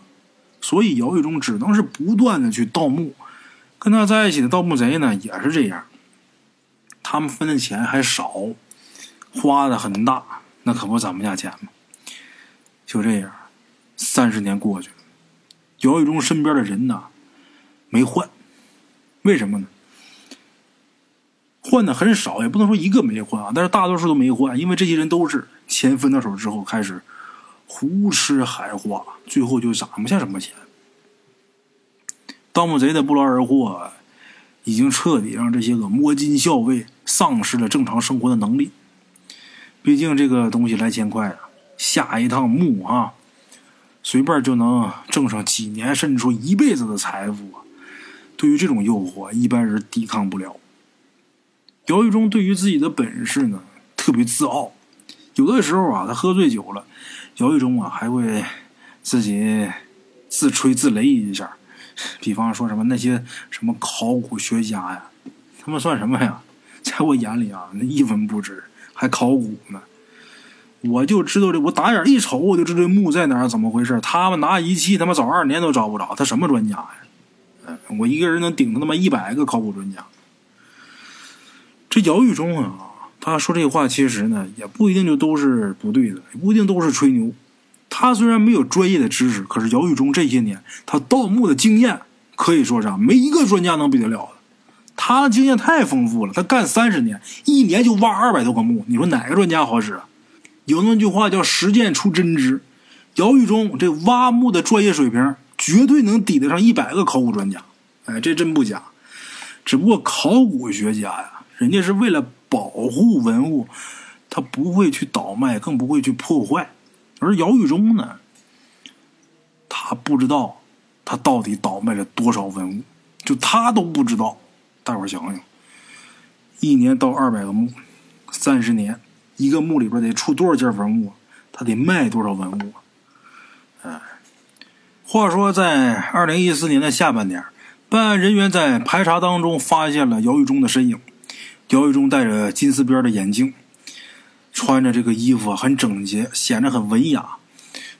所以姚玉忠只能是不断的去盗墓，跟他在一起的盗墓贼呢也是这样，他们分的钱还少，花的很大，那可不攒不下钱吗？就这样，三十年过去了，姚玉忠身边的人呢没换，为什么呢？换的很少，也不能说一个没换啊，但是大多数都没换，因为这些人都是钱分到手之后开始。胡吃海花，最后就攒不下什么钱。盗墓贼的不劳而获，已经彻底让这些个摸金校尉丧失了正常生活的能力。毕竟这个东西来钱快啊，下一趟墓啊，随便就能挣上几年，甚至说一辈子的财富啊。对于这种诱惑，一般人抵抗不了。姚玉忠对于自己的本事呢，特别自傲。有的时候啊，他喝醉酒了。姚玉忠啊，还会自己自吹自擂一下，比方说什么那些什么考古学家呀，他们算什么呀？在我眼里啊，那一文不值，还考古呢。我就知道这，我打眼一瞅，我就知道这墓在哪儿，怎么回事？他们拿仪器，他妈找二年都找不着，他什么专家呀？我一个人能顶他妈一百个考古专家。这姚玉忠啊。他说这话其实呢，也不一定就都是不对的，也不一定都是吹牛。他虽然没有专业的知识，可是姚玉忠这些年他盗墓的经验可以说是没一个专家能比得了的。他的经验太丰富了，他干三十年，一年就挖二百多个墓，你说哪个专家好使啊？有那么句话叫“实践出真知”，姚玉忠这挖墓的专业水平绝对能抵得上一百个考古专家。哎，这真不假。只不过考古学家呀，人家是为了。保护文物，他不会去倒卖，更不会去破坏。而姚玉忠呢，他不知道他到底倒卖了多少文物，就他都不知道。大伙想想，一年到二百个墓，三十年，一个墓里边得出多少件文物？他得卖多少文物？哎，话说在二零一四年的下半年，办案人员在排查当中发现了姚玉忠的身影。姚玉忠戴着金丝边的眼镜，穿着这个衣服很整洁，显得很文雅。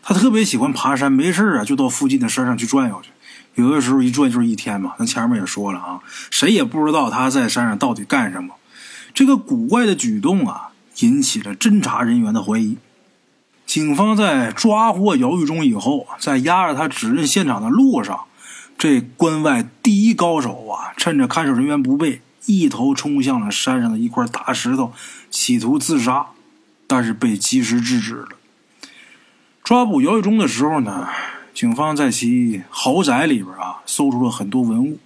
他特别喜欢爬山，没事啊就到附近的山上去转悠去。有的时候一转就是一天嘛。咱前面也说了啊，谁也不知道他在山上到底干什么。这个古怪的举动啊，引起了侦查人员的怀疑。警方在抓获姚玉忠以后，在押着他指认现场的路上，这关外第一高手啊，趁着看守人员不备，一头冲向了山上的一块大石头，企图自杀，但是被及时制止了。抓捕姚玉忠的时候呢，警方在其豪宅里边啊，搜出了很多文物。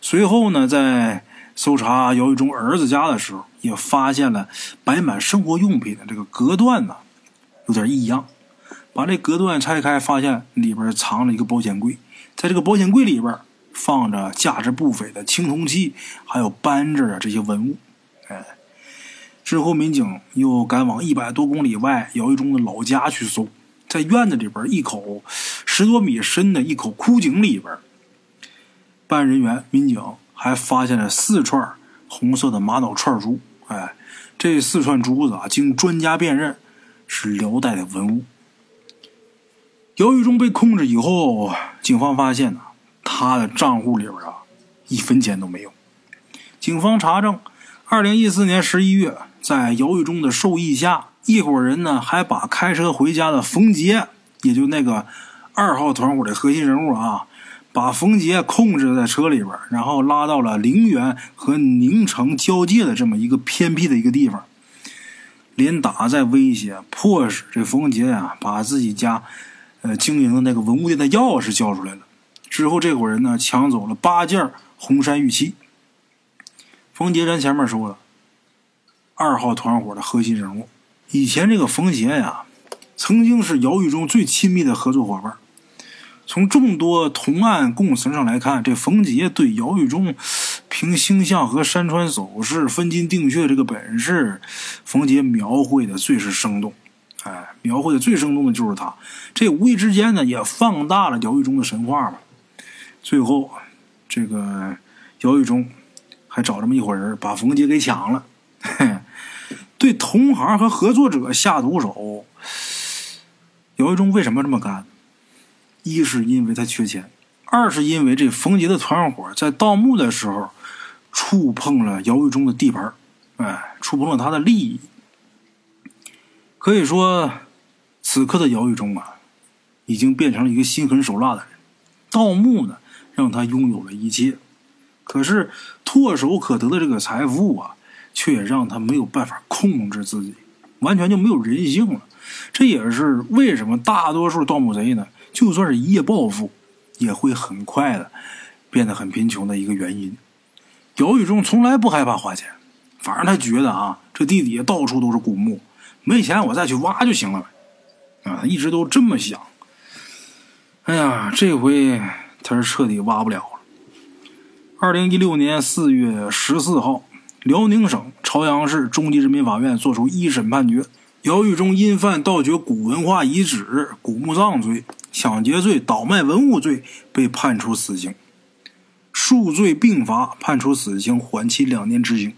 随后呢，在搜查姚玉忠儿子家的时候，也发现了摆满生活用品的这个隔断呢。有点异样，把这隔断拆开，发现里边藏了一个保险柜，在这个保险柜里边放着价值不菲的青铜器，还有扳指啊这些文物。哎，之后民警又赶往一百多公里外姚玉忠的老家去搜，在院子里边一口十多米深的一口枯井里边，办案人员民警还发现了四串红色的玛瑙串珠。哎，这四串珠子啊，经专家辨认。是辽代的文物。姚玉忠被控制以后，警方发现呢，他的账户里边啊，一分钱都没有。警方查证，二零一四年十一月，在姚玉忠的授意下，一伙人呢还把开车回家的冯杰，也就那个二号团伙的核心人物啊，把冯杰控制在车里边，然后拉到了陵园和宁城交界的这么一个偏僻的一个地方。连打再威胁，迫使这冯杰呀把自己家，呃经营的那个文物店的钥匙交出来了。之后，这伙人呢抢走了八件红山玉器。冯杰咱前面说了，二号团伙的核心人物。以前这个冯杰呀，曾经是姚玉忠最亲密的合作伙伴。从众多同案供词上来看，这冯杰对姚玉忠。凭星象和山川走势分金定穴这个本事，冯杰描绘的最是生动。哎，描绘的最生动的就是他。这无意之间呢，也放大了姚玉忠的神话嘛。最后，这个姚玉忠还找这么一伙人把冯杰给抢了。对同行和合作者下毒手，姚玉忠为什么这么干？一是因为他缺钱，二是因为这冯杰的团伙在盗墓的时候。触碰了姚玉忠的地盘哎，触碰了他的利益。可以说，此刻的姚玉忠啊，已经变成了一个心狠手辣的人。盗墓呢，让他拥有了一切，可是唾手可得的这个财富啊，却让他没有办法控制自己，完全就没有人性了。这也是为什么大多数盗墓贼呢，就算是一夜暴富，也会很快的变得很贫穷的一个原因。姚玉忠从来不害怕花钱，反正他觉得啊，这地底下到处都是古墓，没钱我再去挖就行了呗。啊，他一直都这么想。哎呀，这回他是彻底挖不了了。二零一六年四月十四号，辽宁省朝阳市中级人民法院作出一审判决：姚玉忠因犯盗掘古文化遗址、古墓葬罪、抢劫罪、倒卖文物罪，被判处死刑。数罪并罚，判处死刑，缓期两年执行。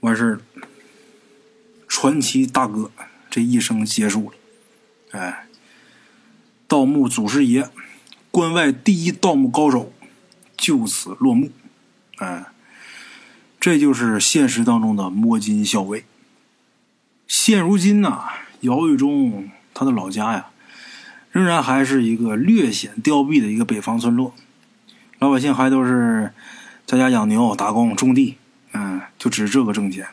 完事儿，传奇大哥这一生结束了。哎，盗墓祖师爷，关外第一盗墓高手，就此落幕。哎，这就是现实当中的摸金校尉。现如今呐，姚玉忠他的老家呀。仍然还是一个略显凋敝的一个北方村落，老百姓还都是在家养牛、打工、种地，嗯，就指这个挣钱，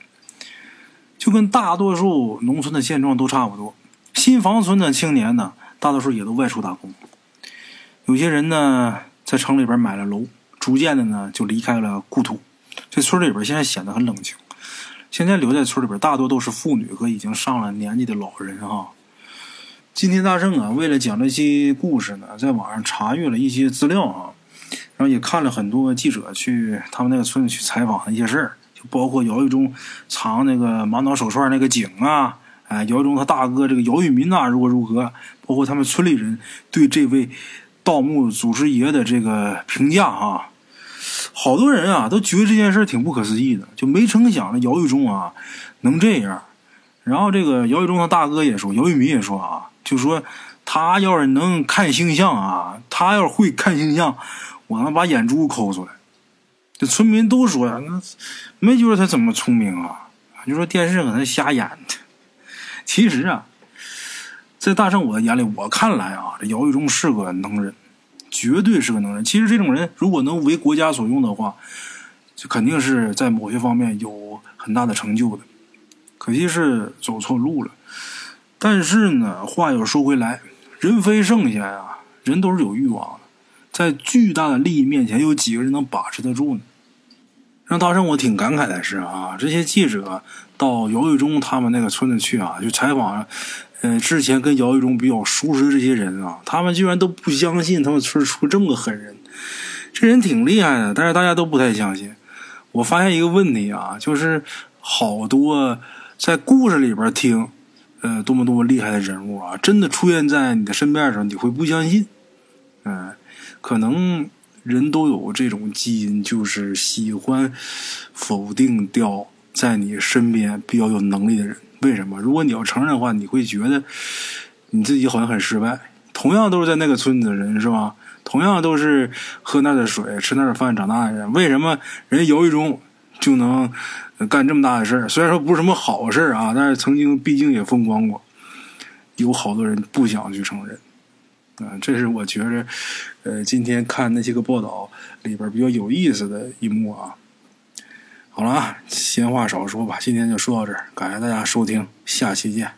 就跟大多数农村的现状都差不多。新房村的青年呢，大多数也都外出打工，有些人呢在城里边买了楼，逐渐的呢就离开了故土。这村里边现在显得很冷清，现在留在村里边大多都是妇女和已经上了年纪的老人哈。今天大圣啊，为了讲这些故事呢，在网上查阅了一些资料啊，然后也看了很多记者去他们那个村子去采访的一些事儿，就包括姚玉忠藏那个玛瑙手串那个井啊，哎，姚玉忠他大哥这个姚玉民呐如何如何，包括他们村里人对这位盗墓祖师爷的这个评价啊，好多人啊都觉得这件事挺不可思议的，就没成想这姚玉忠啊能这样。然后这个姚玉忠他大哥也说，姚玉民也说啊。就说他要是能看星象啊，他要是会看星象，我能把眼珠抠出来。这村民都说呀，那没觉得他怎么聪明啊？就说电视可能瞎演的。其实啊，在大圣我的眼里，我看来啊，这姚玉忠是个能人，绝对是个能人。其实这种人如果能为国家所用的话，就肯定是在某些方面有很大的成就的。可惜是走错路了。但是呢，话又说回来，人非圣贤啊，人都是有欲望的，在巨大的利益面前，有几个人能把持得住呢？让大圣我挺感慨的是啊，这些记者到姚玉忠他们那个村子去啊，就采访，呃，之前跟姚玉忠比较熟识的这些人啊，他们居然都不相信他们村出这么个狠人。这人挺厉害的，但是大家都不太相信。我发现一个问题啊，就是好多在故事里边听。呃，多么多么厉害的人物啊！真的出现在你的身边的时候，你会不相信。嗯，可能人都有这种基因，就是喜欢否定掉在你身边比较有能力的人。为什么？如果你要承认的话，你会觉得你自己好像很失败。同样都是在那个村子的人，是吧？同样都是喝那的水、吃那的饭长大的人，为什么人姚一中就能？干这么大的事儿，虽然说不是什么好事啊，但是曾经毕竟也风光过。有好多人不想去承认，啊，这是我觉着，呃，今天看那些个报道里边比较有意思的一幕啊。好了啊，闲话少说吧，今天就说到这儿，感谢大家收听，下期见。